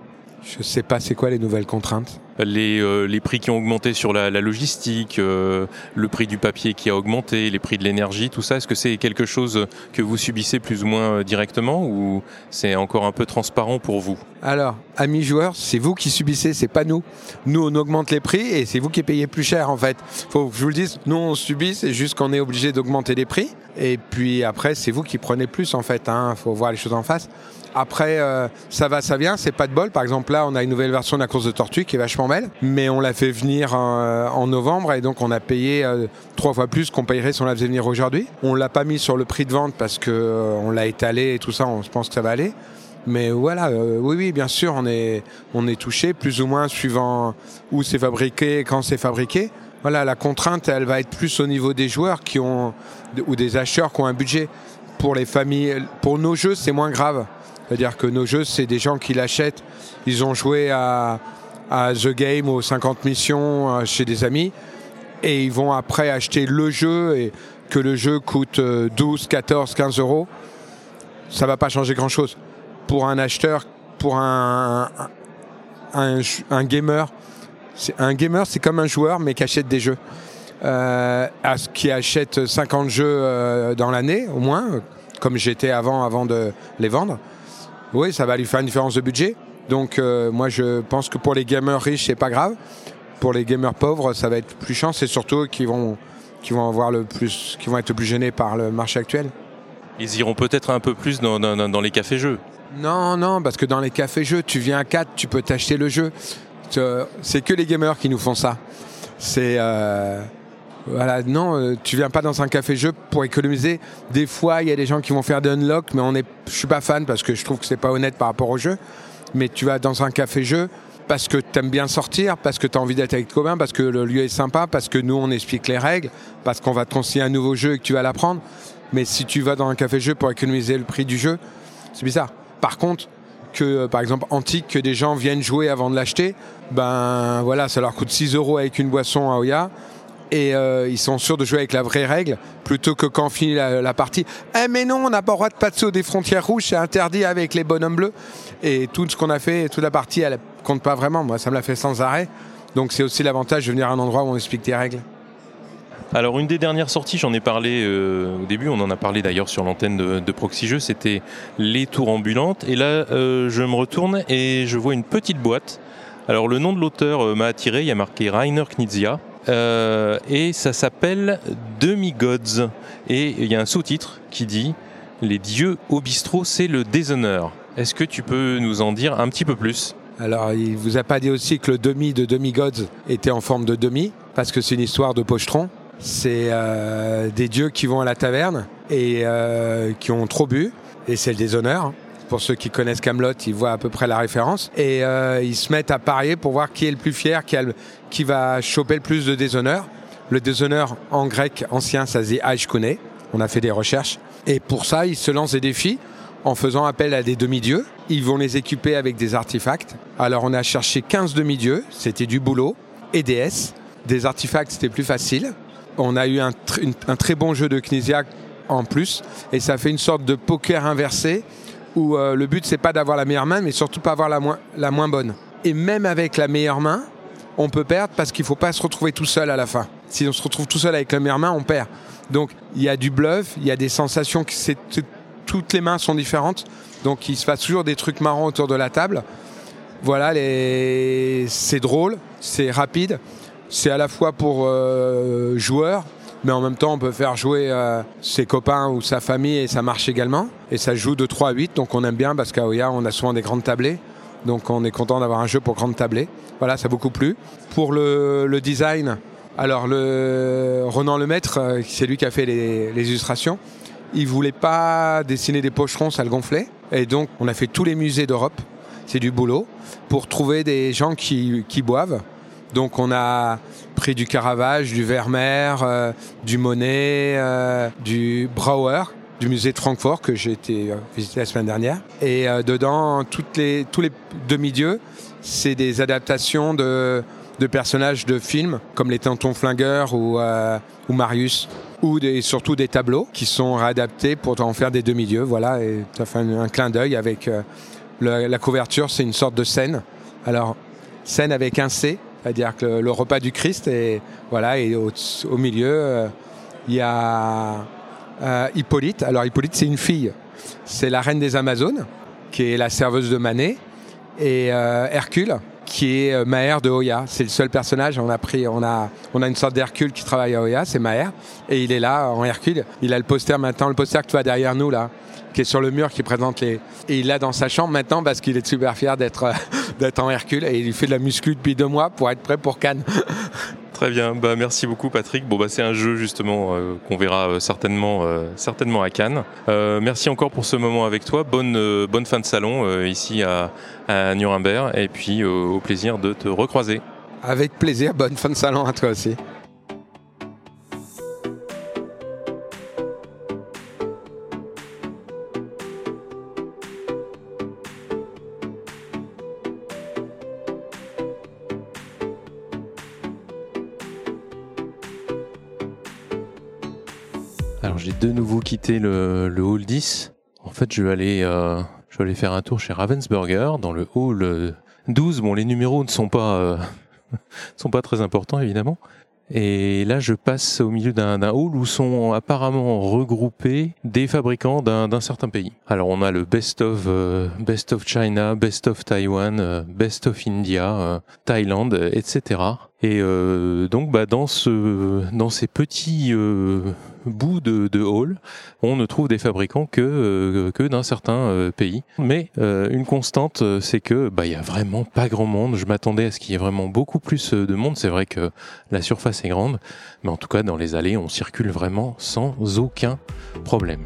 Je sais pas, c'est quoi les nouvelles contraintes? Les, euh, les, prix qui ont augmenté sur la, la logistique, euh, le prix du papier qui a augmenté, les prix de l'énergie, tout ça, est-ce que c'est quelque chose que vous subissez plus ou moins euh, directement ou c'est encore un peu transparent pour vous? Alors, amis joueurs, c'est vous qui subissez, c'est pas nous. Nous, on augmente les prix et c'est vous qui payez plus cher en fait. Faut que je vous le dise, nous on subit, c'est juste qu'on est obligé d'augmenter les prix et puis après, c'est vous qui prenez plus en fait. Hein. Faut voir les choses en face. Après, euh, ça va, ça vient, c'est pas de bol. Par exemple, là, on a une nouvelle version de la course de tortue qui est vachement belle, mais on l'a fait venir en, euh, en, novembre et donc on a payé euh, trois fois plus qu'on payerait si on la faisait venir aujourd'hui. On l'a pas mis sur le prix de vente parce que euh, on l'a étalé et tout ça, on pense que ça va aller. Mais voilà, oui, oui, bien sûr, on est, on est touché, plus ou moins suivant où c'est fabriqué, quand c'est fabriqué. Voilà, la contrainte, elle va être plus au niveau des joueurs qui ont ou des acheteurs qui ont un budget. Pour les familles, pour nos jeux, c'est moins grave. C'est-à-dire que nos jeux, c'est des gens qui l'achètent. Ils ont joué à, The Game aux 50 missions chez des amis et ils vont après acheter le jeu et que le jeu coûte 12, 14, 15 euros. Ça va pas changer grand-chose. Pour un acheteur, pour un gamer, un gamer, c'est comme un joueur mais qui achète des jeux. Euh, qui achète 50 jeux euh, dans l'année au moins, comme j'étais avant, avant de les vendre oui, ça va lui faire une différence de budget. Donc euh, moi je pense que pour les gamers riches c'est pas grave. Pour les gamers pauvres ça va être plus chiant. C'est surtout qui vont qui vont avoir le plus, qui vont être le plus gênés par le marché actuel. Ils iront peut-être un peu plus dans, dans, dans les cafés-jeux. Non, non, parce que dans les cafés-jeux, tu viens à 4, tu peux t'acheter le jeu. C'est que les gamers qui nous font ça. C'est euh, voilà, non, euh, tu viens pas dans un café-jeu pour économiser. Des fois, il y a des gens qui vont faire des unlock, mais on est, je suis pas fan parce que je trouve que c'est pas honnête par rapport au jeu. Mais tu vas dans un café-jeu parce que tu aimes bien sortir, parce que tu as envie d'être avec copains, parce que le lieu est sympa, parce que nous on explique les règles, parce qu'on va te conseiller un nouveau jeu et que tu vas l'apprendre. Mais si tu vas dans un café-jeu pour économiser le prix du jeu, c'est bizarre. Par contre, que euh, par exemple Antique, que des gens viennent jouer avant de l'acheter, ben voilà, ça leur coûte 6 euros avec une boisson à Oya et euh, ils sont sûrs de jouer avec la vraie règle plutôt que quand finit la, partie. Eh mais non, on n'a pas le droit de passer des frontières rouges, c'est interdit avec les bonhommes bleus. Et tout ce qu'on a fait, toute la partie, elle compte pas vraiment. Moi, ça me l'a fait sans arrêt. Donc c'est aussi l'avantage de venir à un endroit où on explique tes règles. Alors une des dernières sorties, j'en ai parlé euh, au début, on en a parlé d'ailleurs sur l'antenne de, de Proxy Jeux, c'était les tours ambulantes. Et là, euh, je me retourne et je vois une petite boîte. Alors le nom de l'auteur m'a attiré, il y a marqué Rainer Knizia. Euh, et ça s'appelle Demi-Gods. Et il y a un sous-titre qui dit Les dieux au bistrot, c'est le déshonneur. Est-ce que tu peux nous en dire un petit peu plus? Alors, il vous a pas dit aussi que le demi de Demi-Gods était en forme de demi, parce que c'est une histoire de pochetron. C'est euh, des dieux qui vont à la taverne et euh, qui ont trop bu, et c'est le déshonneur. Pour ceux qui connaissent Camelot, ils voient à peu près la référence. Et euh, ils se mettent à parier pour voir qui est le plus fier, qui, a le, qui va choper le plus de déshonneur. Le déshonneur en grec ancien, ça se dit Aishkone. On a fait des recherches. Et pour ça, ils se lancent des défis en faisant appel à des demi-dieux. Ils vont les équiper avec des artefacts. Alors on a cherché 15 demi-dieux, c'était du boulot, et déesses. Des artefacts, c'était plus facile. On a eu un, très bon jeu de Knizia en plus, et ça fait une sorte de poker inversé où euh, le but c'est pas d'avoir la meilleure main, mais surtout pas avoir la moins bonne. Et même avec la meilleure main, on peut perdre parce qu'il ne faut pas se retrouver tout seul à la fin. Si on se retrouve tout seul avec la meilleure main, on perd. Donc il y a du bluff, il y a des sensations toutes les mains sont différentes. Donc il se passe toujours des trucs marrants autour de la table. Voilà, c'est drôle, c'est rapide. C'est à la fois pour euh, joueurs, mais en même temps on peut faire jouer euh, ses copains ou sa famille et ça marche également. Et ça joue de 3 à 8, donc on aime bien parce qu'à Oya on a souvent des grandes tablées. Donc on est content d'avoir un jeu pour grande tablée. Voilà, ça a beaucoup plu. Pour le, design, alors le Ronan Lemaître, euh, c'est lui qui a fait les, illustrations. Il voulait pas dessiner des pocherons, ça le gonflait. Et donc on a fait tous les musées d'Europe, c'est du boulot, pour trouver des gens qui, boivent. Donc on a pris du Caravage, du Vermeer, euh, du Monet, euh, du Brauer, du musée de Francfort que j'ai été visiter la semaine dernière. Et dedans, toutes les, tous les demi-dieux, c'est des adaptations de, personnages de films, comme les Tintons Flingueurs ou, euh, ou Marius, ou surtout des tableaux qui sont réadaptés pour en faire des demi-dieux. Voilà, et ça fait un, clin d'œil avec la couverture, c'est une sorte de scène. Alors, scène avec un C, c'est-à-dire que le, repas du Christ, et voilà, et au, milieu, il y a euh, Hippolyte. Alors Hippolyte, c'est une fille. C'est la reine des Amazones, qui est la serveuse de Manet. Et euh, Hercule, qui est euh, Maher de Oya. C'est le seul personnage. On a pris, on a, on a une sorte d'Hercule qui travaille à Oya, c'est Maher. Et il est là en Hercule. Il a le poster maintenant, le poster que tu vois derrière nous là, qui est sur le mur, qui présente les. Et il l'a dans sa chambre maintenant parce qu'il est super fier d'être, [LAUGHS] d'être en Hercule et il fait de la muscu depuis deux mois pour être prêt pour Cannes. [LAUGHS] Très bien, bah, merci beaucoup Patrick. Bon, bah, c'est un jeu justement euh, qu'on verra euh, certainement, euh, certainement à Cannes. merci encore pour ce moment avec toi. Bonne, bonne fin de salon ici à, Nuremberg et puis au plaisir de te recroiser. Avec plaisir, bonne fin de salon à toi aussi. J'ai de nouveau quitté le, hall 10. En fait, je vais aller, euh, je vais aller faire un tour chez Ravensburger dans le hall 12. Bon, les numéros ne sont pas, euh, [LAUGHS] sont pas très importants évidemment. Et là, je passe au milieu d'un hall où sont apparemment regroupés des fabricants d'un certain pays. Alors, on a le Best of euh, Best of China, Best of Taiwan, Best of India, Thaïlande, etc. Et donc, bah, dans ce, dans ces petits bout de, de, hall, on ne trouve des fabricants que, euh, que d'un certain euh, pays. Mais euh, une constante, c'est que bah a vraiment pas grand monde. Je m'attendais à ce qu'il y ait vraiment beaucoup plus de monde. C'est vrai que la surface est grande, mais en tout cas dans les allées, on circule vraiment sans aucun problème.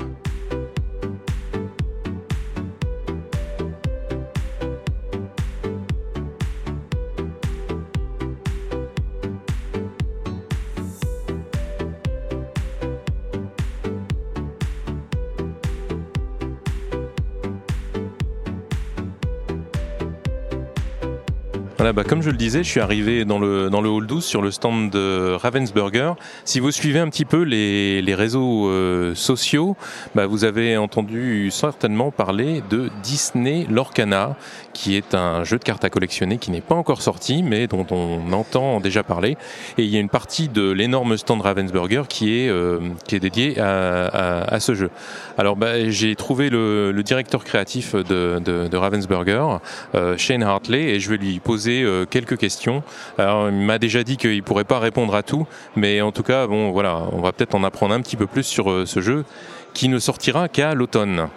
Bah, comme je le disais, je suis arrivé dans le, dans le hall 12 sur le stand de Ravensburger. Si vous suivez un petit peu les, les réseaux euh, sociaux, bah, vous avez entendu certainement parler de Disney Lorcana, qui est un jeu de cartes à collectionner qui n'est pas encore sorti, mais dont on entend déjà parler. Et il y a une partie de l'énorme stand Ravensburger qui est, euh, qui est dédiée à, à, ce jeu. Alors bah, j'ai trouvé le, directeur créatif de, de, de Ravensburger, euh, Shane Hartley, et je vais lui poser euh, quelques questions. Alors, il m'a déjà dit qu'il pourrait pas répondre à tout, mais en tout cas, bon, voilà, on va peut-être en apprendre un petit peu plus sur euh, ce jeu qui ne sortira qu'à l'automne.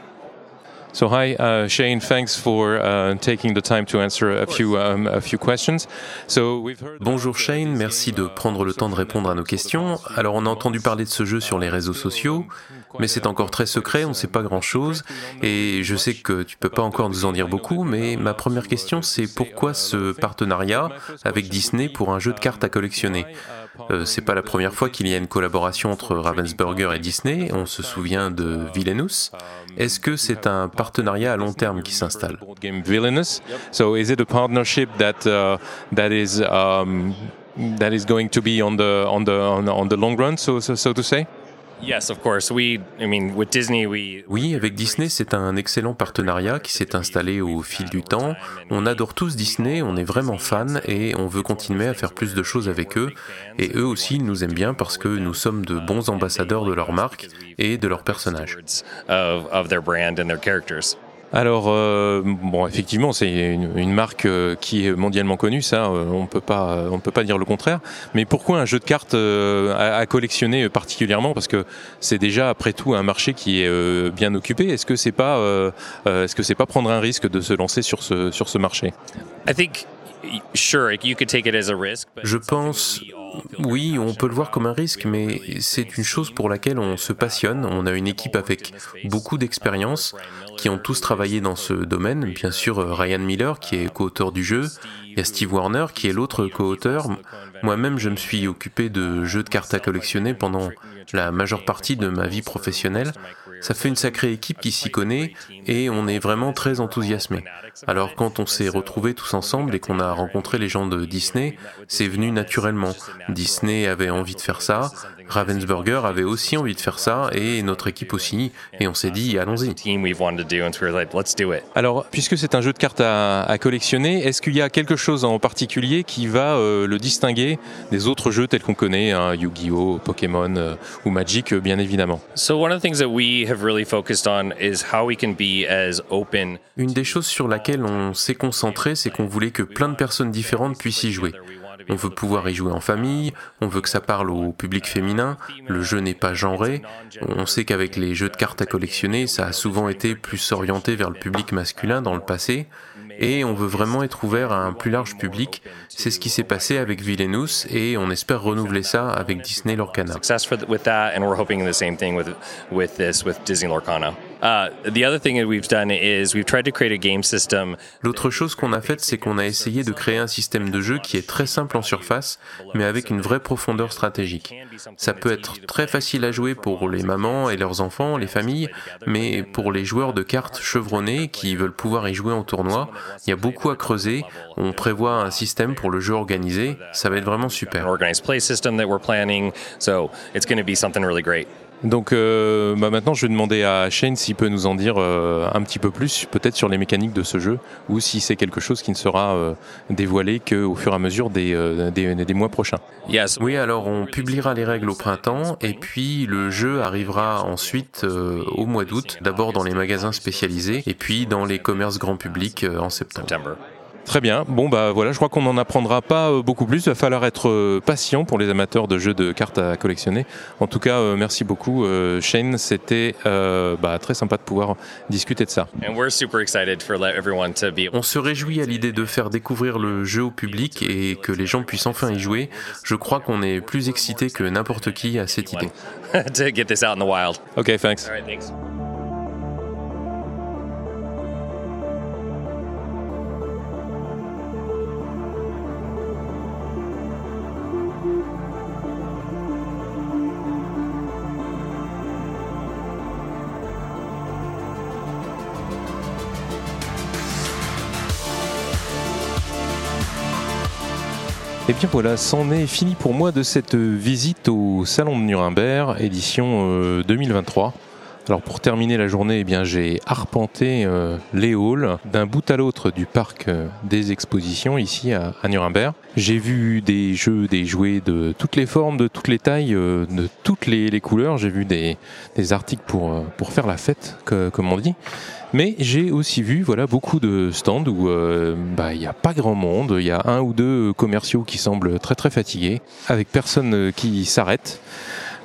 So hi, uh, Shane. Thanks for uh, taking the time to answer a few um, questions. Bonjour Shane, merci de prendre le temps de répondre à nos questions. Alors on a entendu parler de ce jeu sur les réseaux sociaux mais c'est encore très secret, on ne sait pas grand-chose, et je sais que tu peux pas encore nous en dire beaucoup, mais ma première question c'est pourquoi ce partenariat avec Disney pour un jeu de cartes à collectionner? Euh, C'est pas la première fois qu'il y a une collaboration entre Ravensburger et Disney, on se souvient de Villainous. Est-ce que c'est un partenariat à long terme qui s'installe? That is going to be on the on the on the long run, so, so to say? Oui, avec Disney, c'est un excellent partenariat qui s'est installé au fil du temps. On adore tous Disney, on est vraiment fans et on veut continuer à faire plus de choses avec eux. Et eux aussi, ils nous aiment bien parce que nous sommes de bons ambassadeurs de leur marque et de leurs personnages. Alors, euh, bon, effectivement, c'est une, marque euh, qui est mondialement connue, ça, euh, on peut pas, on peut pas dire le contraire. Mais pourquoi un jeu de cartes à, collectionner particulièrement? Parce que c'est déjà, après tout, un marché qui est bien occupé. Est-ce que c'est pas, est-ce que c'est pas prendre un risque de se lancer sur ce sur ce marché? Je pense oui, on peut le voir comme un risque, mais c'est une chose pour laquelle on se passionne. On a une équipe avec beaucoup d'expérience qui ont tous travaillé dans ce domaine. Bien sûr, Ryan Miller, qui est co-auteur du jeu. Il y a Steve Warner, qui est l'autre co-auteur. Moi-même, je me suis occupé de jeux de cartes à collectionner pendant la majeure partie de ma vie professionnelle. Ça fait une sacrée équipe qui s'y connaît et on est vraiment très enthousiasmé. Alors quand on s'est retrouvés tous ensemble et qu'on a rencontré les gens de Disney, c'est venu naturellement. Disney avait envie de faire ça, Ravensburger avait aussi envie de faire ça et notre équipe aussi et on s'est dit allons-y. Alors puisque c'est un jeu de cartes à, collectionner, est-ce qu'il y a quelque chose en particulier qui va euh, le distinguer des autres jeux tels qu'on connaît, hein, Yu-Gi-Oh, Pokémon euh, ou Magic euh, bien évidemment? Une des choses sur laquelle on s'est concentré, c'est qu'on voulait que plein de personnes différentes puissent y jouer. On veut pouvoir y jouer en famille, on veut que ça parle au public féminin, le jeu n'est pas genré. On sait qu'avec les jeux de cartes à collectionner, ça a souvent été plus orienté vers le public masculin dans le passé et on veut vraiment être ouvert à un plus large public. C'est ce qui s'est passé avec Villainous et on espère renouveler ça avec Disney Lorcana. L'autre chose qu'on a faite, c'est qu'on a essayé de créer un système de jeu qui est très simple en surface, mais avec une vraie profondeur stratégique. Ça peut être très facile à jouer pour les mamans et leurs enfants, les familles, mais pour les joueurs de cartes chevronnés qui veulent pouvoir y jouer en tournoi, il y a beaucoup à creuser. On prévoit un système pour le jeu organisé. Ça va être vraiment super. Donc euh, bah maintenant, je vais demander à Shane s'il peut nous en dire euh, un petit peu plus, peut-être sur les mécaniques de ce jeu, ou si c'est quelque chose qui ne sera euh, dévoilé qu'au fur et à mesure des, des, des, mois prochains. Yes. Oui, alors on publiera les règles au printemps, et puis le jeu arrivera ensuite au mois d'août, d'abord dans les magasins spécialisés, et puis dans les commerces grand public en septembre. Très bien. Bon bah voilà, je crois qu'on n'en apprendra pas euh, beaucoup plus. Il va falloir être euh, patient pour les amateurs de jeux de cartes à collectionner. En tout cas, euh, merci beaucoup Shane. C'était bah, très sympa de pouvoir discuter de ça. On se réjouit à l'idée de faire découvrir le jeu au public et que les gens puissent enfin y jouer. Je crois qu'on est plus excité que n'importe qui à cette idée. [LAUGHS] Ok, thanks. Et bien voilà, c'en est fini pour moi de cette visite au Salon de Nuremberg, édition 2023. Euh, Alors pour terminer la journée, eh bien j'ai arpenté euh, les halls d'un bout à l'autre du parc euh, des expositions ici à, Nuremberg. J'ai vu des jeux, des jouets de toutes les formes, de toutes les tailles, de toutes les, couleurs. J'ai vu des, articles pour faire la fête, comme on dit. Mais j'ai aussi vu voilà, beaucoup de stands où euh, bah, il n'y a pas grand monde, il y a un ou deux commerciaux qui semblent très très fatigués, avec personne qui s'arrête.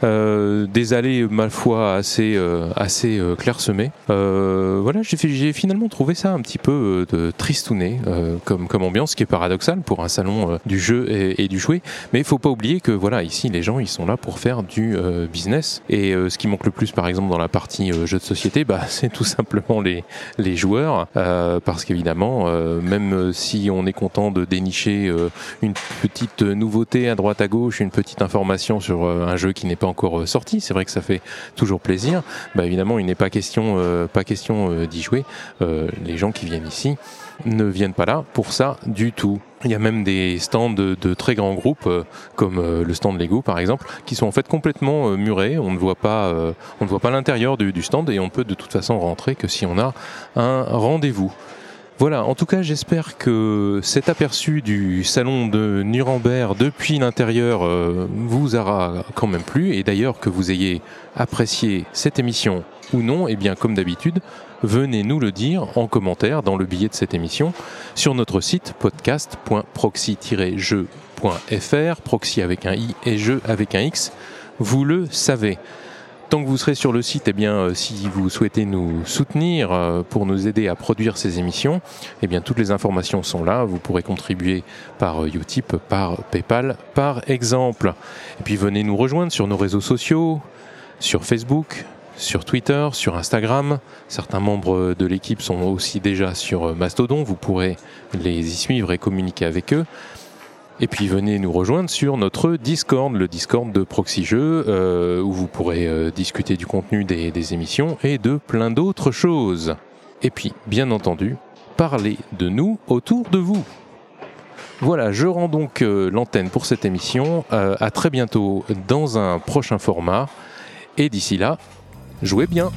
Euh, des allées ma foi assez euh, assez euh, clairsemées. voilà, j'ai finalement trouvé ça un petit peu de tristouné comme comme ambiance, ce qui est paradoxal pour un salon du jeu et, du jouet. Mais il faut pas oublier que voilà, ici les gens ils sont là pour faire du business. Et ce qui manque le plus, par exemple, dans la partie jeu de société, bah, [LAUGHS] c'est tout simplement les les joueurs, parce qu'évidemment, même si on est content de dénicher une petite nouveauté à droite à gauche, une petite information sur un jeu qui n'est pas encore sorti. C'est vrai que ça fait toujours plaisir. Bah, évidemment, il n'est pas question, pas question d'y jouer. les gens qui viennent ici ne viennent pas là pour ça du tout. Il y a même des stands de, très grands groupes, comme le stand Lego par exemple, qui sont en fait complètement murés. On ne voit pas, on ne voit pas l'intérieur du, du stand et on peut de toute façon rentrer que si on a un rendez-vous. Voilà, en tout cas, j'espère que cet aperçu du salon de Nuremberg depuis l'intérieur euh, vous aura quand même plu et d'ailleurs que vous ayez apprécié cette émission ou non, et eh bien comme d'habitude, venez nous le dire en commentaire dans le billet de cette émission sur notre site podcast.proxy-jeu.fr, proxy avec un i et jeu avec un x. Vous le savez tant que vous serez sur le site, eh bien, euh, si vous souhaitez nous soutenir euh, pour nous aider à produire ces émissions, eh bien, toutes les informations sont là. Vous pourrez contribuer par euh, Utip, par PayPal, par exemple. Et puis venez nous rejoindre sur nos réseaux sociaux, sur Facebook, sur Twitter, sur Instagram. Certains membres de l'équipe sont aussi déjà sur Mastodon. Vous pourrez les y suivre et communiquer avec eux. Et puis venez nous rejoindre sur notre Discord, le Discord de Proxy Jeux, euh, où vous pourrez euh, discuter du contenu des, émissions et de plein d'autres choses. Et puis, bien entendu, parler de nous autour de vous. Voilà, je rends donc euh, l'antenne pour cette émission. à très bientôt dans un prochain format. Et d'ici là, jouez bien.